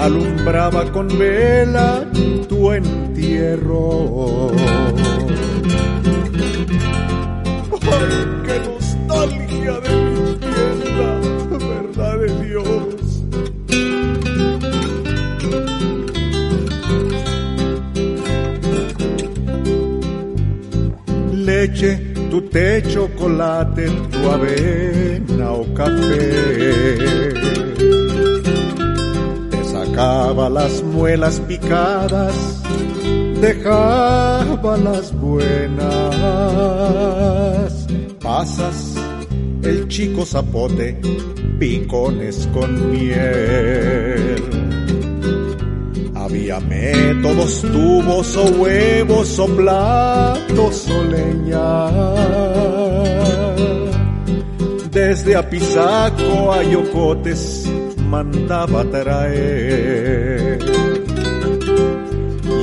[SPEAKER 5] alumbraba con vela tu entierro. ¡Ay, qué nostalgia de Tu té, chocolate, tu avena o café te sacaba las muelas picadas, dejaba las buenas. Pasas el chico zapote, picones con miel. Había métodos, tubos o huevos o platos o leña. Desde Apizaco a Yocotes mandaba traer.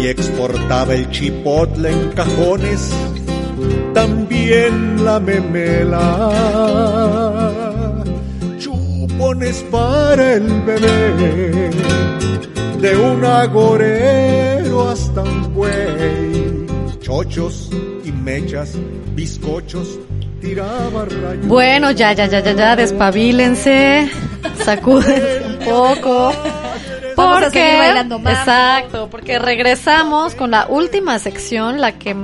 [SPEAKER 5] Y exportaba el chipotle en cajones, también la memela. Chupones para el bebé de un agorero hasta un buey, chochos y mechas, bizcochos, tiraba rayos.
[SPEAKER 1] Bueno, ya, ya, ya, ya, ya, despabilense, sacuden un poco.
[SPEAKER 2] Vamos a
[SPEAKER 1] Porque,
[SPEAKER 2] bailando mambo.
[SPEAKER 1] exacto, porque regresamos con la última sección, la que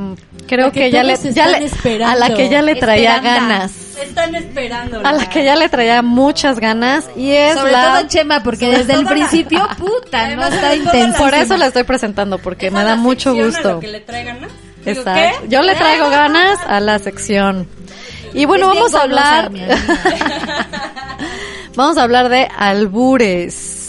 [SPEAKER 1] creo
[SPEAKER 4] La que
[SPEAKER 1] que, ya le, ya le, a la que ya le traía ganas.
[SPEAKER 4] Están esperando.
[SPEAKER 1] a la que ya le traía muchas ganas y es
[SPEAKER 2] Sobre
[SPEAKER 1] la...
[SPEAKER 2] todo Chema, porque
[SPEAKER 4] Sobre
[SPEAKER 2] desde el
[SPEAKER 4] la-
[SPEAKER 2] principio, puta, no
[SPEAKER 4] Además,
[SPEAKER 2] está
[SPEAKER 4] todo la-
[SPEAKER 2] intenso.
[SPEAKER 1] Por eso la estoy presentando, porque
[SPEAKER 4] Es
[SPEAKER 1] me da mucho
[SPEAKER 4] a
[SPEAKER 1] gusto.
[SPEAKER 4] lo que le traigan, ¿no? Digo,
[SPEAKER 1] Exacto.
[SPEAKER 4] ¿qué?
[SPEAKER 1] Yo le traigo ganas a la sección. Y bueno,
[SPEAKER 2] Es
[SPEAKER 1] vamos a hablar... Vamos a hablar de albures.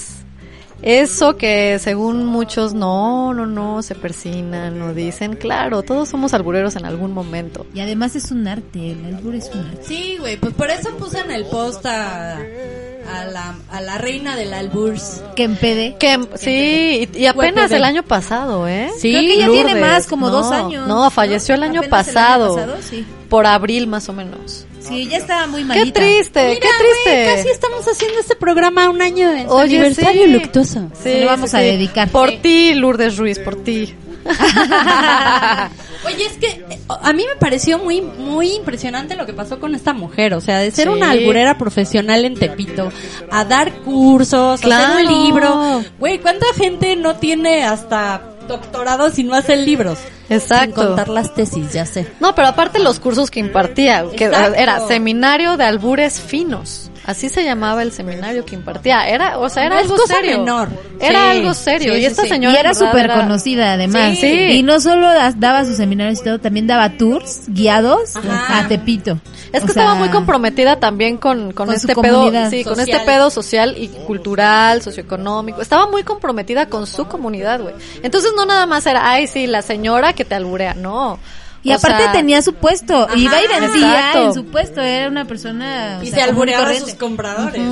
[SPEAKER 1] Eso que según muchos no, no, no, se persinan, no dicen. Claro, todos somos albureros en algún momento.
[SPEAKER 2] Y además es un arte, el albur es un arte.
[SPEAKER 4] Sí, güey, pues por eso puse en el post a, a la, a la reina del alburs.
[SPEAKER 2] Que empede.
[SPEAKER 1] Que, sí, y, y apenas el año pasado, ¿eh?
[SPEAKER 4] Sí,
[SPEAKER 2] Creo que ya tiene más, como
[SPEAKER 1] No,
[SPEAKER 2] dos años.
[SPEAKER 1] No, falleció el año
[SPEAKER 2] Apenas el
[SPEAKER 1] pasado.
[SPEAKER 2] pasado, sí.
[SPEAKER 1] Por abril más o menos.
[SPEAKER 2] Sí, ya estaba muy
[SPEAKER 1] Qué
[SPEAKER 2] malita.
[SPEAKER 1] triste,
[SPEAKER 4] Mira,
[SPEAKER 1] qué triste.
[SPEAKER 4] casi estamos haciendo este programa un año de
[SPEAKER 1] Oye,
[SPEAKER 4] aniversario
[SPEAKER 1] sí.
[SPEAKER 4] luctuoso.
[SPEAKER 2] Se lo vamos a dedicar.
[SPEAKER 1] Por
[SPEAKER 4] Sí.
[SPEAKER 1] ti, Lourdes Ruiz, por ti.
[SPEAKER 4] Oye, es que eh, a mí me pareció muy muy impresionante lo que pasó con esta mujer, o sea, de ser
[SPEAKER 1] Sí.
[SPEAKER 4] una alburera profesional en Tepito, a dar cursos, a
[SPEAKER 1] Claro.
[SPEAKER 4] hacer un libro. Güey, ¿cuánta gente no tiene hasta doctorado si no hace libros?
[SPEAKER 1] Exacto.
[SPEAKER 4] Sin contar las tesis, ya sé.
[SPEAKER 1] No, pero aparte los cursos que impartía, que
[SPEAKER 4] Exacto.
[SPEAKER 1] era seminario de albures finos. Así se llamaba el seminario que impartía. Era, o sea, era
[SPEAKER 4] No
[SPEAKER 1] algo serio.
[SPEAKER 4] menor.
[SPEAKER 1] Era
[SPEAKER 4] Sí,
[SPEAKER 1] algo serio.
[SPEAKER 4] sí,
[SPEAKER 1] y esta
[SPEAKER 4] sí.
[SPEAKER 1] señora
[SPEAKER 2] Y era súper
[SPEAKER 1] era-
[SPEAKER 2] conocida además.
[SPEAKER 1] Sí.
[SPEAKER 2] Y no solo daba sus seminarios y todo, también daba tours guiados
[SPEAKER 4] Ajá.
[SPEAKER 2] a Tepito.
[SPEAKER 1] Es que
[SPEAKER 2] O sea,
[SPEAKER 1] estaba muy comprometida también con, con, este pedo,
[SPEAKER 2] comunidad
[SPEAKER 1] sí, con
[SPEAKER 4] social.
[SPEAKER 1] este pedo social y cultural, socioeconómico. Estaba muy comprometida con su comunidad, güey. Entonces no nada más era, ay, sí, la señora que te alburea, no.
[SPEAKER 2] Y
[SPEAKER 1] O
[SPEAKER 2] aparte
[SPEAKER 1] sea,
[SPEAKER 2] tenía su puesto, iba y vendía
[SPEAKER 1] exacto.
[SPEAKER 2] en su puesto, era una persona... o
[SPEAKER 4] Y
[SPEAKER 2] sea,
[SPEAKER 4] se albureaba a sus compradores.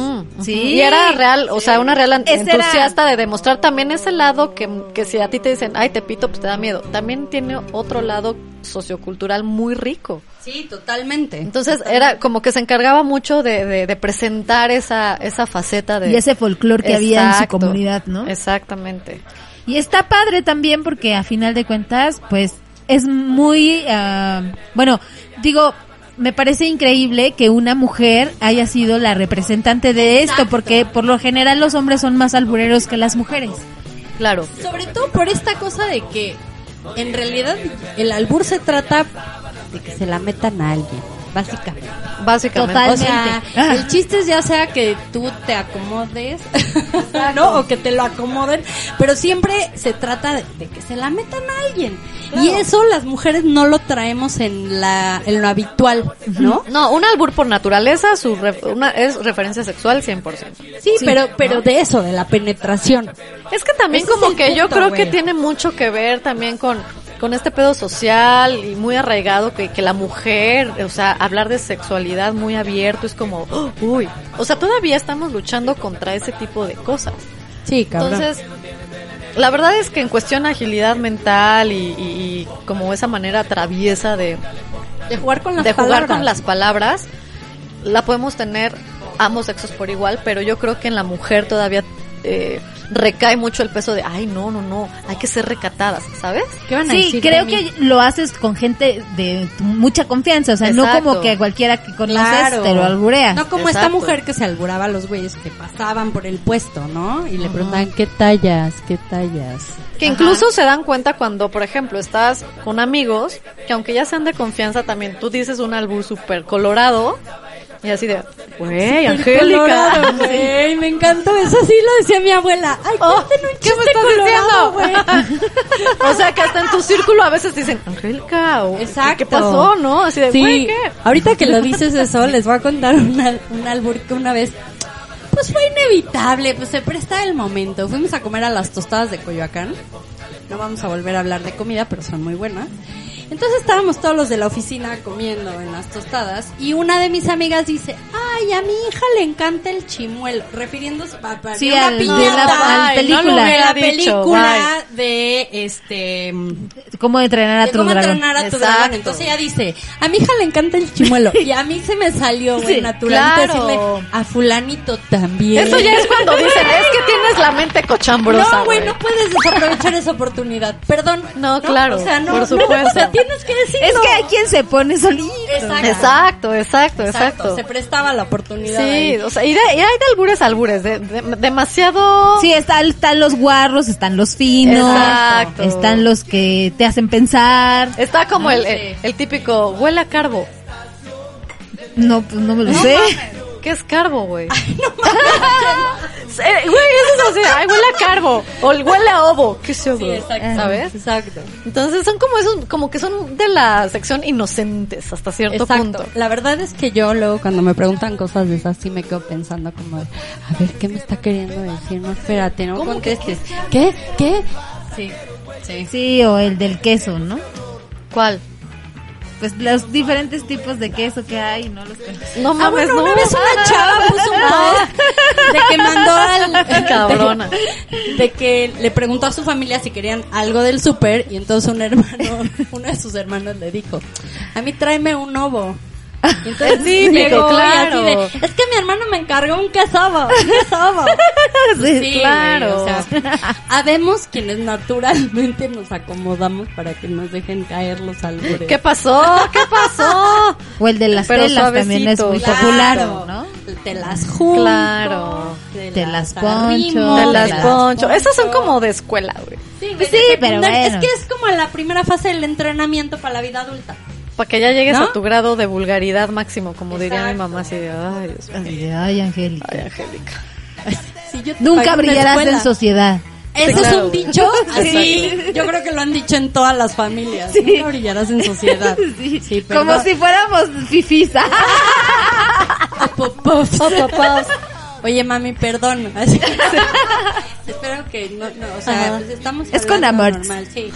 [SPEAKER 2] Sí.
[SPEAKER 1] Y era real, o sea, una real
[SPEAKER 2] Ese era-
[SPEAKER 1] entusiasta de demostrar también ese lado que, que si a ti te dicen, ay, te pito, pues te da miedo. También tiene otro lado sociocultural muy rico.
[SPEAKER 4] Sí, totalmente.
[SPEAKER 1] Entonces era como que se encargaba mucho de, de, de presentar esa, esa faceta de...
[SPEAKER 2] Y ese folclore que había en su comunidad, ¿no?
[SPEAKER 1] Exactamente.
[SPEAKER 2] Y está padre también porque a final de cuentas, pues es muy, ah, bueno, digo, me parece increíble que una mujer haya sido la representante de esto, porque por lo general los hombres son más albureros que las mujeres.
[SPEAKER 1] Claro.
[SPEAKER 4] Sobre todo por esta cosa de que en realidad el albur se trata de que se la metan a alguien, básicamente.
[SPEAKER 1] Básicamente.
[SPEAKER 2] Total.
[SPEAKER 4] O sea,
[SPEAKER 2] Ah.
[SPEAKER 4] el chiste es ya sea que tú te acomodes, ¿no? O que te lo acomoden, pero siempre se trata de, de que se la metan a alguien. Y eso las mujeres no lo traemos en la en lo habitual, ¿no?
[SPEAKER 1] No, un albur por naturaleza su ref- una, es referencia sexual 100%.
[SPEAKER 4] Sí, pero pero de eso, de la penetración.
[SPEAKER 1] Es que también
[SPEAKER 4] Ese
[SPEAKER 1] como que yo creo
[SPEAKER 4] güey.
[SPEAKER 1] que tiene mucho que ver también con, con este pedo social y muy arraigado que, que la mujer, o sea, hablar de sexualidad muy abierto es como, ¡oh! uy, o sea, todavía estamos luchando contra ese tipo de cosas.
[SPEAKER 4] Sí, cabrón.
[SPEAKER 1] Entonces, la verdad es que en cuestión de agilidad mental y, y- y como esa manera traviesa de,
[SPEAKER 4] de jugar con las
[SPEAKER 1] de jugar con las palabras, la podemos tener ambos sexos por igual, pero yo creo que en la mujer todavía eh, recae mucho el peso de, ay, no, no, no, hay que ser recatadas, ¿sabes?
[SPEAKER 4] ¿Qué van a
[SPEAKER 2] Sí,
[SPEAKER 4] decir
[SPEAKER 2] creo que lo haces con gente de mucha confianza, o sea, no como que cualquiera que conoces
[SPEAKER 4] Claro.
[SPEAKER 2] te lo alburea.
[SPEAKER 4] No como esta mujer que se alburaba a los güeyes que pasaban por el puesto, ¿no? Y le preguntaban, ¿qué tallas? ¿Qué tallas?
[SPEAKER 1] Que incluso se dan cuenta cuando, por ejemplo, estás con amigos, que aunque ya sean de confianza, también tú dices un albur súper colorado, y así de, güey, Angélica.
[SPEAKER 4] güey, me encantó. Eso sí lo decía mi abuela. Ay,
[SPEAKER 1] Oh,
[SPEAKER 4] un
[SPEAKER 1] ¿qué me estás
[SPEAKER 4] colorado,
[SPEAKER 1] diciendo? o sea, que hasta en tu círculo a veces dicen, Angélica, o,
[SPEAKER 4] Exacto.
[SPEAKER 1] ¿qué pasó, no? Así de, güey,
[SPEAKER 4] Sí,
[SPEAKER 1] ¿qué?
[SPEAKER 4] ahorita que lo dices eso, les voy a contar una, un albur que una vez, pues fue inevitable, pues se presta el momento. Fuimos a comer a las tostadas de Coyoacán. No vamos a volver a hablar de comida, pero son muy buenas. Entonces estábamos todos los de la oficina comiendo en las tostadas y una de mis amigas dice, ay, a mi hija le encanta el chimuelo, refiriéndose a, a-
[SPEAKER 2] Sí,
[SPEAKER 4] de una
[SPEAKER 2] al- de
[SPEAKER 4] piñata,
[SPEAKER 2] la- al película.
[SPEAKER 4] de la
[SPEAKER 1] dicho,
[SPEAKER 4] película de este
[SPEAKER 2] ¿Cómo entrenar a
[SPEAKER 4] de
[SPEAKER 2] tu
[SPEAKER 4] cómo
[SPEAKER 2] dragón?
[SPEAKER 4] entrenar a tu dragón. Entonces ella dice, a mi hija le encanta el chimuelo. Y a mí se me salió, güey,
[SPEAKER 1] Sí,
[SPEAKER 4] natural
[SPEAKER 1] claro.
[SPEAKER 4] decirle, a fulanito también.
[SPEAKER 1] Eso ya es cuando dicen, es que tienes la mente cochambrosa,
[SPEAKER 4] No, güey, no puedes desaprovechar esa oportunidad. Perdón.
[SPEAKER 1] No, claro,
[SPEAKER 4] O sea, no,
[SPEAKER 1] por
[SPEAKER 4] no,
[SPEAKER 1] supuesto.
[SPEAKER 4] o sea, tienes que decirlo.
[SPEAKER 2] Es que hay quien se pone solito.
[SPEAKER 4] Exacto.
[SPEAKER 1] Exacto, exacto, exacto.
[SPEAKER 4] Se prestaba la oportunidad.
[SPEAKER 1] Sí,
[SPEAKER 4] ahí.
[SPEAKER 1] o sea, y, de- y hay de albures a albures, de, de- demasiado...
[SPEAKER 2] Sí, está- están los guarros, están los finos,
[SPEAKER 1] Exacto.
[SPEAKER 2] están los que te hacen pensar.
[SPEAKER 1] Está como
[SPEAKER 4] No
[SPEAKER 1] el, el, el típico, huele a carbo.
[SPEAKER 2] No, pues no me lo sé.
[SPEAKER 1] ¿Qué es carbo, güey? Eh, Güey, eso es así, ay, huele a carbo. O huele a ovo. ¿Qué ovo?
[SPEAKER 4] Sí, exacto.
[SPEAKER 1] ¿Sabes?
[SPEAKER 4] Exacto.
[SPEAKER 1] Entonces son como esos, como que son de la sección inocentes hasta cierto
[SPEAKER 4] Exacto.
[SPEAKER 1] punto.
[SPEAKER 4] La verdad es que yo luego cuando me preguntan cosas de esas sí me quedo pensando como, a ver, ¿qué me está queriendo decir? No, espérate, no contestes. ¿Qué? ¿Qué? Sí, sí.
[SPEAKER 2] Sí, o el del queso, ¿no?
[SPEAKER 1] ¿Cuál?
[SPEAKER 2] Pues los diferentes tipos de queso que hay, ¿no? Los conozco.
[SPEAKER 1] No
[SPEAKER 4] Ah,
[SPEAKER 1] mames,
[SPEAKER 4] bueno,
[SPEAKER 1] no.
[SPEAKER 4] una vez una chava puso un post de que mandó al...
[SPEAKER 1] Cabrona.
[SPEAKER 4] De, de que le preguntó a su familia si querían algo del súper y entonces un hermano, uno de sus hermanos le dijo, a mí tráeme un ovo. Y entonces
[SPEAKER 1] Es típico,
[SPEAKER 4] llegó y
[SPEAKER 1] claro.
[SPEAKER 4] así de, es que mi hermano me encargó un quesobo, un quesobo.
[SPEAKER 1] Sí,
[SPEAKER 4] Sí,
[SPEAKER 1] claro.
[SPEAKER 4] güey, o sea, habemos quienes naturalmente nos acomodamos para que nos dejen caer los albures.
[SPEAKER 1] ¿Qué pasó? ¿Qué pasó?
[SPEAKER 2] O el de las
[SPEAKER 1] Pero
[SPEAKER 2] telas también es
[SPEAKER 1] suavecito.
[SPEAKER 2] muy
[SPEAKER 1] Claro.
[SPEAKER 2] popular, ¿no?
[SPEAKER 4] Te las junto.
[SPEAKER 1] Claro.
[SPEAKER 2] Te las
[SPEAKER 4] arrimo,
[SPEAKER 2] poncho. Oh,
[SPEAKER 1] las
[SPEAKER 2] las
[SPEAKER 1] poncho. Esas son como de escuela, güey.
[SPEAKER 4] Sí,
[SPEAKER 2] sí, pero bueno.
[SPEAKER 4] Es que es como la primera fase del entrenamiento para la vida adulta.
[SPEAKER 1] Para que ya llegues
[SPEAKER 4] ¿No?
[SPEAKER 1] a tu grado de vulgaridad máximo, como diría mi mamá, así de, ay, Dios mío.
[SPEAKER 2] Ay, Angélica.
[SPEAKER 1] Ay, Angélica.
[SPEAKER 4] Si yo te
[SPEAKER 2] Nunca brillarás en sociedad.
[SPEAKER 4] Eso
[SPEAKER 1] Sí, claro,
[SPEAKER 4] es un dicho así. Yo creo que lo han dicho en todas las familias. Nunca brillarás en sociedad. Sí,
[SPEAKER 2] Como si fuéramos fifisa.
[SPEAKER 4] Oye, mami, perdón. Espero que no, no, o sea, pues estamos
[SPEAKER 2] Es con amor.
[SPEAKER 4] normal, sí.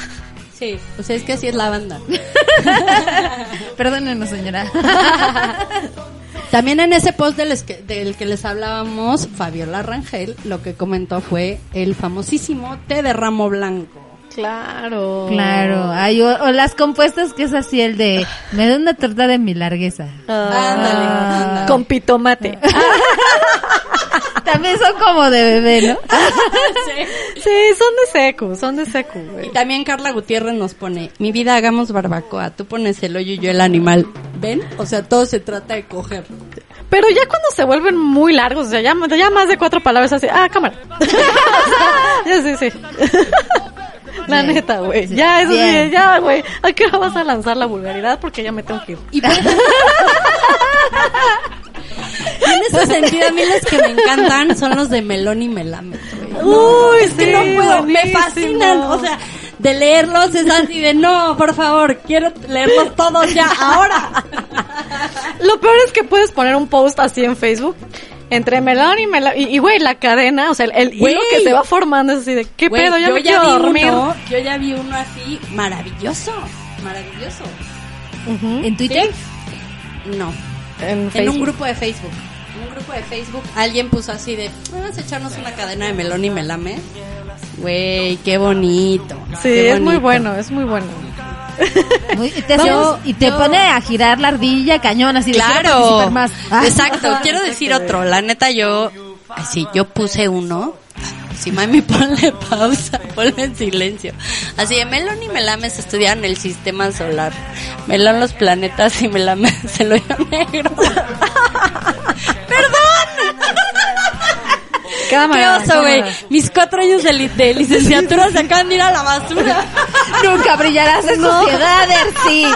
[SPEAKER 4] Sí, pues es que así es la banda.
[SPEAKER 2] Perdónenos, señora.
[SPEAKER 4] También en ese post del, que, del que les hablábamos, Fabiola Rangel lo que comentó fue el famosísimo té de ramo blanco.
[SPEAKER 1] Claro.
[SPEAKER 2] Claro. Ay, o, o las compuestas que es así el de me da una torta de mi largueza.
[SPEAKER 1] Ah,
[SPEAKER 4] Ándale, ándale.
[SPEAKER 1] Con pitomate.
[SPEAKER 2] También son como de bebé, ¿no?
[SPEAKER 1] Sí, son de secu, son de secu, güey.
[SPEAKER 4] Y también Carla Gutiérrez nos pone, mi vida hagamos barbacoa, tú pones el hoyo y yo el animal. ¿Ven? O sea, todo se trata de coger.
[SPEAKER 1] Pero ya cuando se vuelven muy largos, o sea, ya, ya más de cuatro palabras así, ah, cámara. ya sí, sí. La neta, güey.
[SPEAKER 2] Sí.
[SPEAKER 1] Ya, eso sí, ya, güey. ¿A qué hora vas a lanzar la vulgaridad? Porque ya me tengo que ir.
[SPEAKER 4] Y por- en ese sentido, a mí los que me encantan son los de melón y melame. güey.
[SPEAKER 1] Uy,
[SPEAKER 4] es que no puedo, me fascinan. O sea, de leerlos es así de no, por favor, quiero leerlos todos ya, ahora.
[SPEAKER 1] Lo peor es que puedes poner un post así en Facebook. Entre melón y melón. Y, güey, la cadena, o sea, el, el
[SPEAKER 4] Güey.
[SPEAKER 1] hilo que se va formando es así de, ¿qué
[SPEAKER 4] Güey,
[SPEAKER 1] pedo? Ya
[SPEAKER 4] yo
[SPEAKER 1] me
[SPEAKER 4] ya
[SPEAKER 1] quiero
[SPEAKER 4] vi
[SPEAKER 1] dormir.
[SPEAKER 4] uno, yo ya vi uno así, maravilloso, maravilloso.
[SPEAKER 2] ¿En Twitter?
[SPEAKER 4] No,
[SPEAKER 1] En,
[SPEAKER 4] en un grupo de Facebook. En un grupo de Facebook alguien puso así de, vamos a echarnos una cadena de melón y melame. Güey, qué bonito.
[SPEAKER 1] Sí,
[SPEAKER 4] qué
[SPEAKER 1] es muy bueno, es muy bueno.
[SPEAKER 2] Muy- y te, y te
[SPEAKER 4] yo-
[SPEAKER 2] pone a girar la ardilla cañón así
[SPEAKER 4] Claro,
[SPEAKER 2] más.
[SPEAKER 4] Exacto. Quiero decir otro. La neta, yo, así, yo puse uno. Si mami, ponle pausa, ponle en silencio. Así de Melón y Melames estudiaron el sistema solar. Melón los planetas y Melames el hoyo negro.
[SPEAKER 1] Cámara.
[SPEAKER 4] Qué oso, güey. Mis cuatro años de, li- de licenciatura se acaban de ir a la basura.
[SPEAKER 2] Nunca brillarás en sociedad, sí.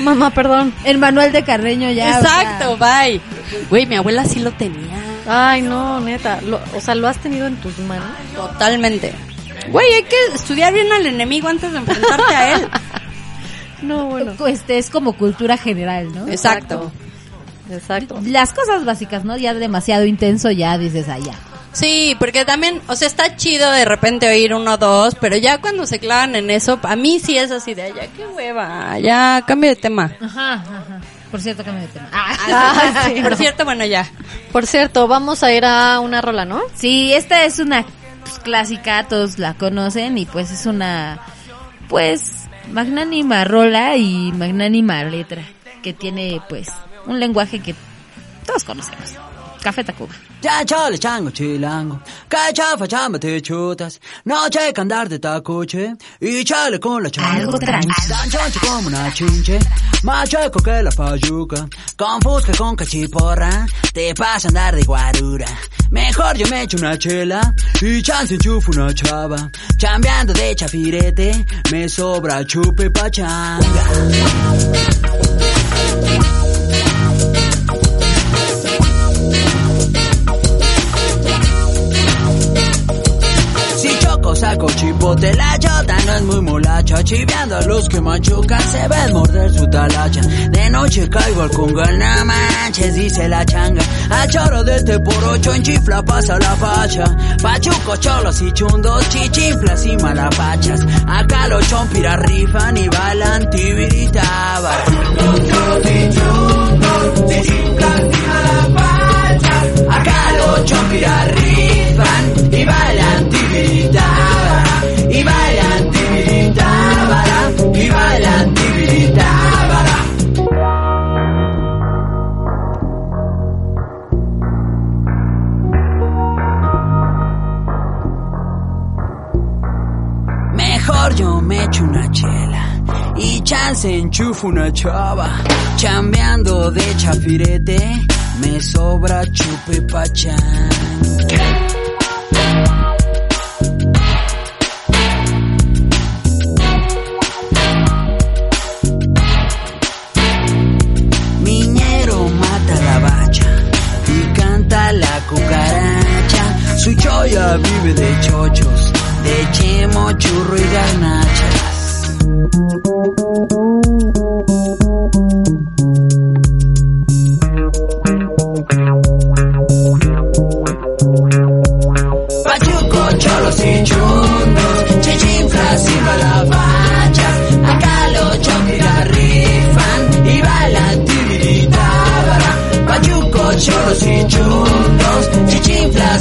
[SPEAKER 1] Mamá, perdón.
[SPEAKER 2] El manual de Carreño ya. o sea,
[SPEAKER 4] Exacto, bye. Güey, mi abuela sí lo tenía.
[SPEAKER 1] Ay, no, neta. Lo- o sea, lo has tenido en tus manos.
[SPEAKER 4] Totalmente. Güey, hay que estudiar bien al enemigo antes de enfrentarte a él.
[SPEAKER 1] No, bueno.
[SPEAKER 2] Este es como cultura general, ¿no?
[SPEAKER 4] Exacto.
[SPEAKER 1] Exacto.
[SPEAKER 2] Las cosas básicas, ¿no? Ya demasiado intenso, ya dices allá.
[SPEAKER 4] Sí, porque también, o sea, está chido de repente oír uno o dos, pero ya cuando se clavan en eso, a mí sí es así de, "Ay, ya qué hueva, ya cambio de tema.
[SPEAKER 2] Ajá, ajá. Por cierto, cambio de tema. Ah.
[SPEAKER 1] Ah, sí,
[SPEAKER 4] Por
[SPEAKER 1] no.
[SPEAKER 4] cierto, bueno, ya.
[SPEAKER 1] Por cierto, vamos a ir a una rola, ¿no?
[SPEAKER 2] Sí, esta es una pues, clásica, todos la conocen y pues es una, pues, magnánima rola y magnánima letra que tiene pues un lenguaje que todos conocemos. Café Tacuba.
[SPEAKER 6] Ya chale chango chilango, que chafa chamba te chutas, no che que andar de tacuche, y chale con la chamba.
[SPEAKER 2] Algo.
[SPEAKER 6] Tan choncho como una chinche, más chueco que la payuca, con fusca con cachiporra, te pasa a andar de guarura. Mejor yo me echo una chela, y chance enchufo una chava, chambeando de chafirete, me sobra chupe pachanga. Bigote. La chota no es muy molacha, chiviando a los que machucan, se ven morder su talacha. De noche caigo al congal, no manches, dice la changa. A choro de este por ocho en chifla pasa la facha. Pachuco, cholos y chundos, chichinflas y malapachas. Acá los chompiras rifan y balan tibiritábara. Acá los chompiras rifan y bailan tibiritábara. Y bailan tibiritábara. Y bailan tibiritábara. Mejor yo me echo una chela y chance enchufo una chava. Chambeando de chafirete, me sobra chupe pachán. Su choya vive de chochos, de chemo, churro y garnachas.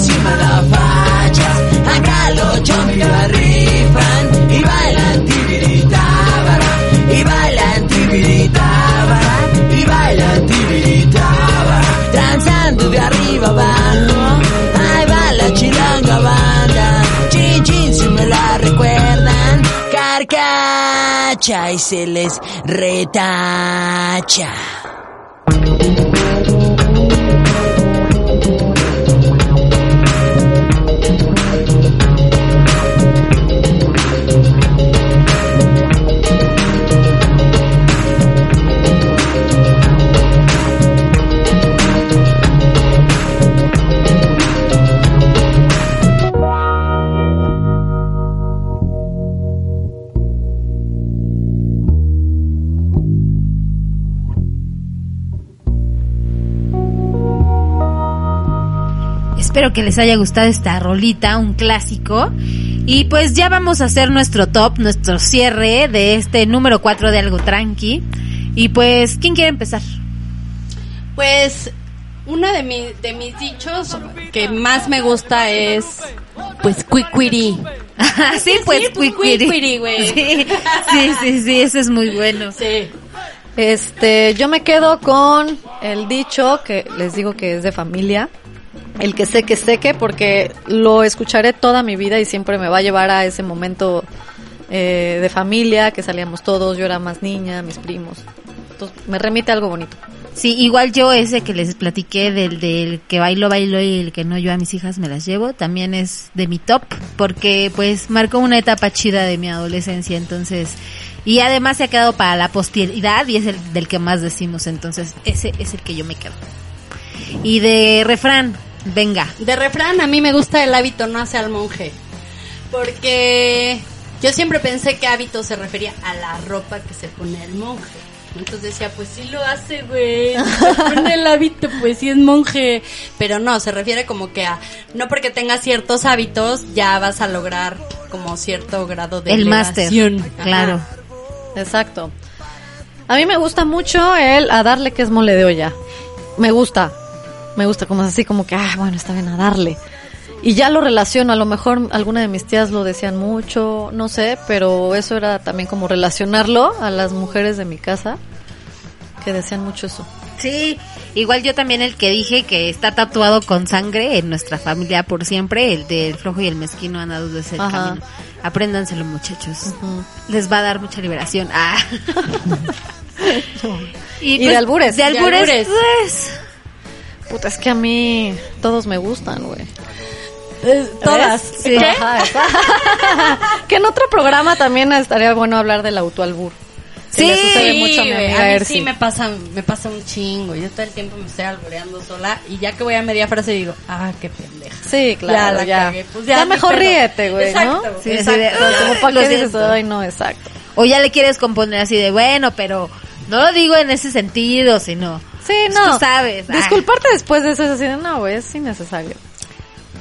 [SPEAKER 6] Chichinflas y malabachas. Acá los chompiras rifan y bailan tibiritábara. Y bailan tibiritábara. Y bailan tibiritábara. Danzando de arriba abajo. Ahí va la chilanga banda. Chin chin si me la recuerdan. Carcacha y se les retacha.
[SPEAKER 2] Espero que les haya gustado esta rolita, un clásico. Y pues ya vamos a hacer nuestro top, nuestro cierre de este número 4 de Algo Tranqui. Y pues, ¿quién quiere empezar?
[SPEAKER 4] Pues uno de, mi- de mis dichos que más me gusta es pues cuicuiri.
[SPEAKER 2] sí, pues,
[SPEAKER 4] Sí, pues,
[SPEAKER 2] cuicuiri.
[SPEAKER 4] güey.
[SPEAKER 2] Sí, sí, sí, sí, ese es muy bueno.
[SPEAKER 4] Sí.
[SPEAKER 1] Este, yo me quedo con el dicho que les digo que es de familia. El que sé que sé que porque lo escucharé toda mi vida y siempre me va a llevar a ese momento eh, de familia que salíamos todos, yo era más niña, mis primos. Me remite a algo bonito.
[SPEAKER 2] Sí, igual yo ese que les platiqué del, del que bailo, bailo y el que no yo a mis hijas me las llevo, también es de mi top, porque pues marcó una etapa chida de mi adolescencia, entonces, y además se ha quedado para la posteridad y es el del que más decimos, entonces ese es el que yo me quedo. Y de refrán, venga.
[SPEAKER 4] De refrán a mí me gusta el hábito no hace al monje. Porque yo siempre pensé que hábito se refería a la ropa que se pone el monje. Entonces decía, pues sí lo hace, güey. Pone el hábito, pues sí es monje. Pero no, se refiere como que a, no porque tengas ciertos hábitos, ya vas a lograr como cierto grado de
[SPEAKER 2] El máster, claro.
[SPEAKER 1] Exacto. A mí me gusta mucho el a darle que es mole de olla. Me gusta. Me gusta como así como que, ah, bueno, está bien a darle. Y ya lo relaciono, a lo mejor alguna de mis tías lo decían mucho, no sé, pero eso era también como relacionarlo a las mujeres de mi casa, que decían mucho eso.
[SPEAKER 2] Sí, igual yo también el que dije que está tatuado con sangre en nuestra familia por siempre, el del flojo y el mezquino han dado ese camino. Apréndanselo muchachos. Les va a dar mucha liberación. Ah.
[SPEAKER 1] Y de albures.
[SPEAKER 2] De albures. pues.
[SPEAKER 1] Puta, es que a mí todos me gustan, güey.
[SPEAKER 4] Eh, todas.
[SPEAKER 2] Sí.
[SPEAKER 1] Ajá. que en otro programa también estaría bueno hablar del autoalbur. que le sucede mucho a mi amiga
[SPEAKER 4] a mí sí me pasa, me pasa un chingo. Yo todo el tiempo me estoy alboreando sola y ya que voy a media frase digo, ah, qué pendeja.
[SPEAKER 1] Sí, claro,
[SPEAKER 4] la
[SPEAKER 1] ya.
[SPEAKER 4] cagué, pues
[SPEAKER 1] ya,
[SPEAKER 4] ya,
[SPEAKER 1] mejor ríete, güey, ¿no?
[SPEAKER 2] Sí,
[SPEAKER 1] exacto.
[SPEAKER 2] así de,
[SPEAKER 1] como
[SPEAKER 2] "Ay,
[SPEAKER 1] para
[SPEAKER 2] lo
[SPEAKER 1] qué dices,
[SPEAKER 2] siento".
[SPEAKER 1] ay, no, exacto.
[SPEAKER 2] O ya le quieres componer así de, bueno, pero no lo digo en ese sentido, sino...
[SPEAKER 1] Sí,
[SPEAKER 2] pues
[SPEAKER 1] no.
[SPEAKER 2] Tú sabes. ah,
[SPEAKER 1] Disculparte después de eso es así de, no, güey, es innecesario.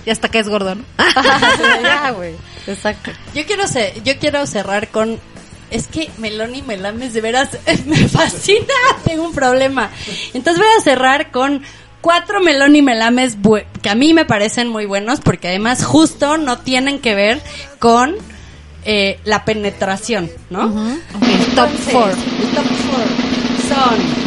[SPEAKER 2] y hasta que es gordo, ¿no?
[SPEAKER 1] ya, güey. Exacto.
[SPEAKER 4] Yo quiero ce- yo quiero cerrar con es que Melón y Melames de veras me fascina, tengo un problema. Entonces voy a cerrar con cuatro Melón y Melames que a mí me parecen muy buenos porque además justo no tienen que ver con eh, la penetración, ¿no?
[SPEAKER 2] Top four.
[SPEAKER 4] el top four son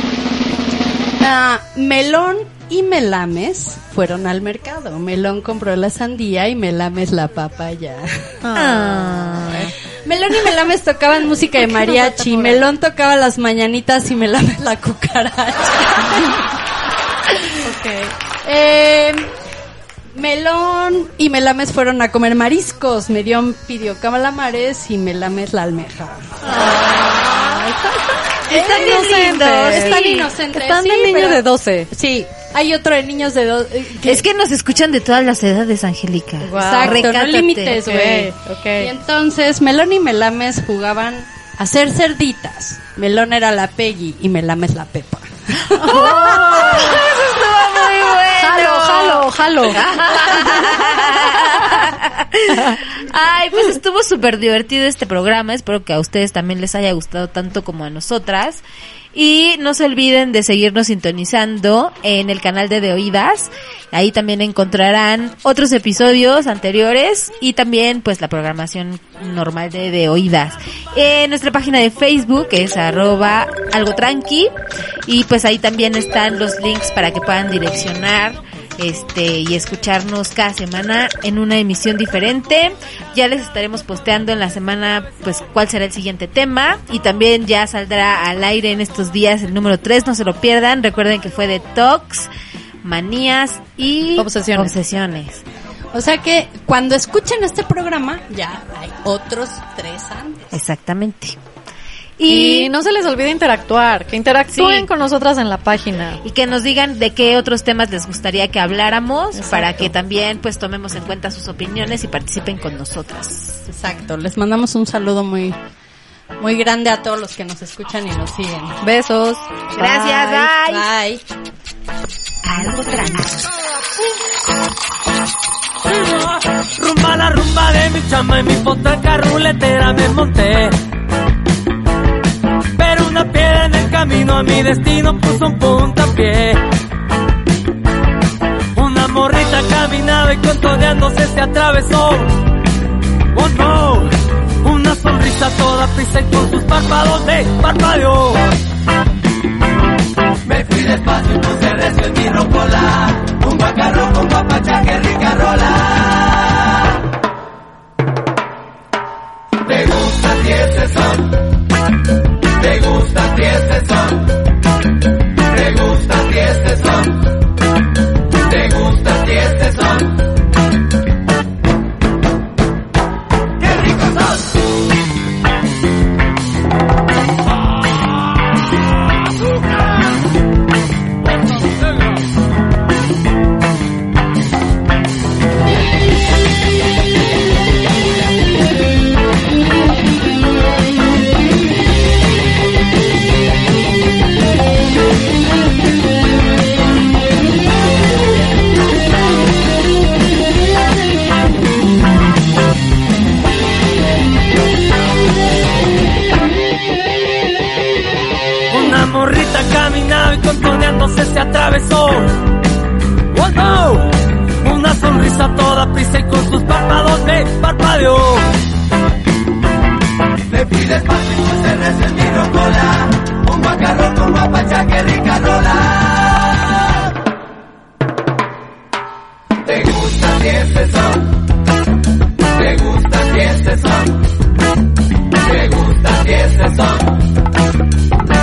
[SPEAKER 4] ah, Melón y Melames fueron al mercado. Melón compró la sandía y Melames la papaya.
[SPEAKER 2] Ay.
[SPEAKER 4] Melón y Melames tocaban música de mariachi, Melón tocaba las mañanitas y Melames la cucaracha. Eh, Melón y Melames fueron a comer mariscos, Medión pidió calamares y Melames la almeja.
[SPEAKER 2] Están bien lindos.
[SPEAKER 4] Están
[SPEAKER 2] Sí.
[SPEAKER 4] inocentes.
[SPEAKER 1] Están
[SPEAKER 4] sí,
[SPEAKER 1] de niño
[SPEAKER 4] pero-
[SPEAKER 1] de 12.
[SPEAKER 4] Sí, hay otro de niños de dos. eh, que-
[SPEAKER 2] Es que nos escuchan de todas las edades, Angélica.
[SPEAKER 1] Guau.
[SPEAKER 4] Exacto, no límites, güey.
[SPEAKER 1] ok.
[SPEAKER 4] Y entonces Melón y Melames jugaban a ser cerditas. Melón era la Peggy y Melames la Pepa.
[SPEAKER 1] Jalo, jalo, jalo.
[SPEAKER 2] Ay, pues estuvo súper divertido este programa. Espero que a ustedes también les haya gustado tanto como a nosotras. Y no se olviden de seguirnos sintonizando en el canal de De Oídas. Ahí también encontrarán otros episodios anteriores y también pues la programación normal de De Oídas. En nuestra página de Facebook es arroba algo tranqui y pues ahí también están los links para que puedan direccionar este y escucharnos cada semana en una emisión diferente. Ya les estaremos posteando en la semana pues cuál será el siguiente tema y también ya saldrá al aire en estos días el número 3, no se lo pierdan. Recuerden que fue de Tox, manías y
[SPEAKER 1] Obsesiones.
[SPEAKER 2] obsesiones.
[SPEAKER 4] O sea que cuando escuchen este programa ya hay otros tres antes.
[SPEAKER 2] Exactamente.
[SPEAKER 1] Y,
[SPEAKER 2] Y,
[SPEAKER 1] no se les olvide interactuar, que interactúen
[SPEAKER 2] Sí.
[SPEAKER 1] con nosotras en la página.
[SPEAKER 2] y que nos digan de qué otros temas les gustaría que habláramos
[SPEAKER 1] Exacto.
[SPEAKER 2] para que también pues tomemos en cuenta sus opiniones y participen con nosotras.
[SPEAKER 4] Exacto. Les mandamos un saludo muy, muy grande a todos los que nos escuchan y nos siguen.
[SPEAKER 1] Besos.
[SPEAKER 2] Gracias, bye.
[SPEAKER 4] Bye.
[SPEAKER 2] Algo tranquilo.
[SPEAKER 7] Rumba la rumba de mi chama y mi potraca ruletera me monté. Una piedra en el camino a mi destino puso un puntapié. Una morrita caminaba y contoneándose se atravesó. Oh no, una sonrisa toda prisa y con sus párpados me parpadeó. Me fui despacio y puse recio en mi rocola Un guacarro con guapacha, que rica rola ¿Te gusta ti ese son? ¿Te gusta a ti ese son? Atravesó. Oh una sonrisa toda prisa y con sus párpados me parpadeó. Me fui despacio y puse recio en mi rocola. Un guacarro con guapacha, que rica rola. ¿Te gusta si son? ¿Te gusta si son? ¿Te gusta si son?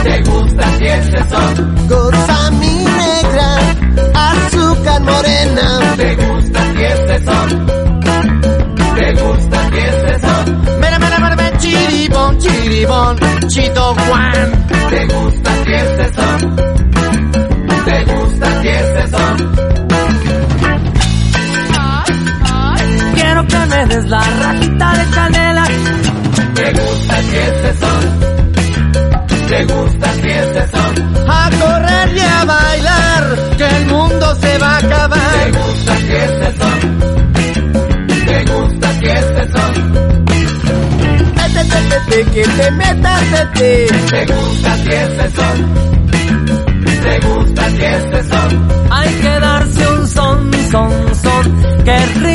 [SPEAKER 7] ¿Te gusta si ese son?
[SPEAKER 8] Chito, Juan.
[SPEAKER 7] ¿Te gusta si este son? ¿Te gusta si este son?
[SPEAKER 8] Quiero que me des la rajita
[SPEAKER 9] Déjate que te metas de ti.
[SPEAKER 7] Te gusta si este sol. Te gusta si este son, Hay que darse un son, son, son. Qué rico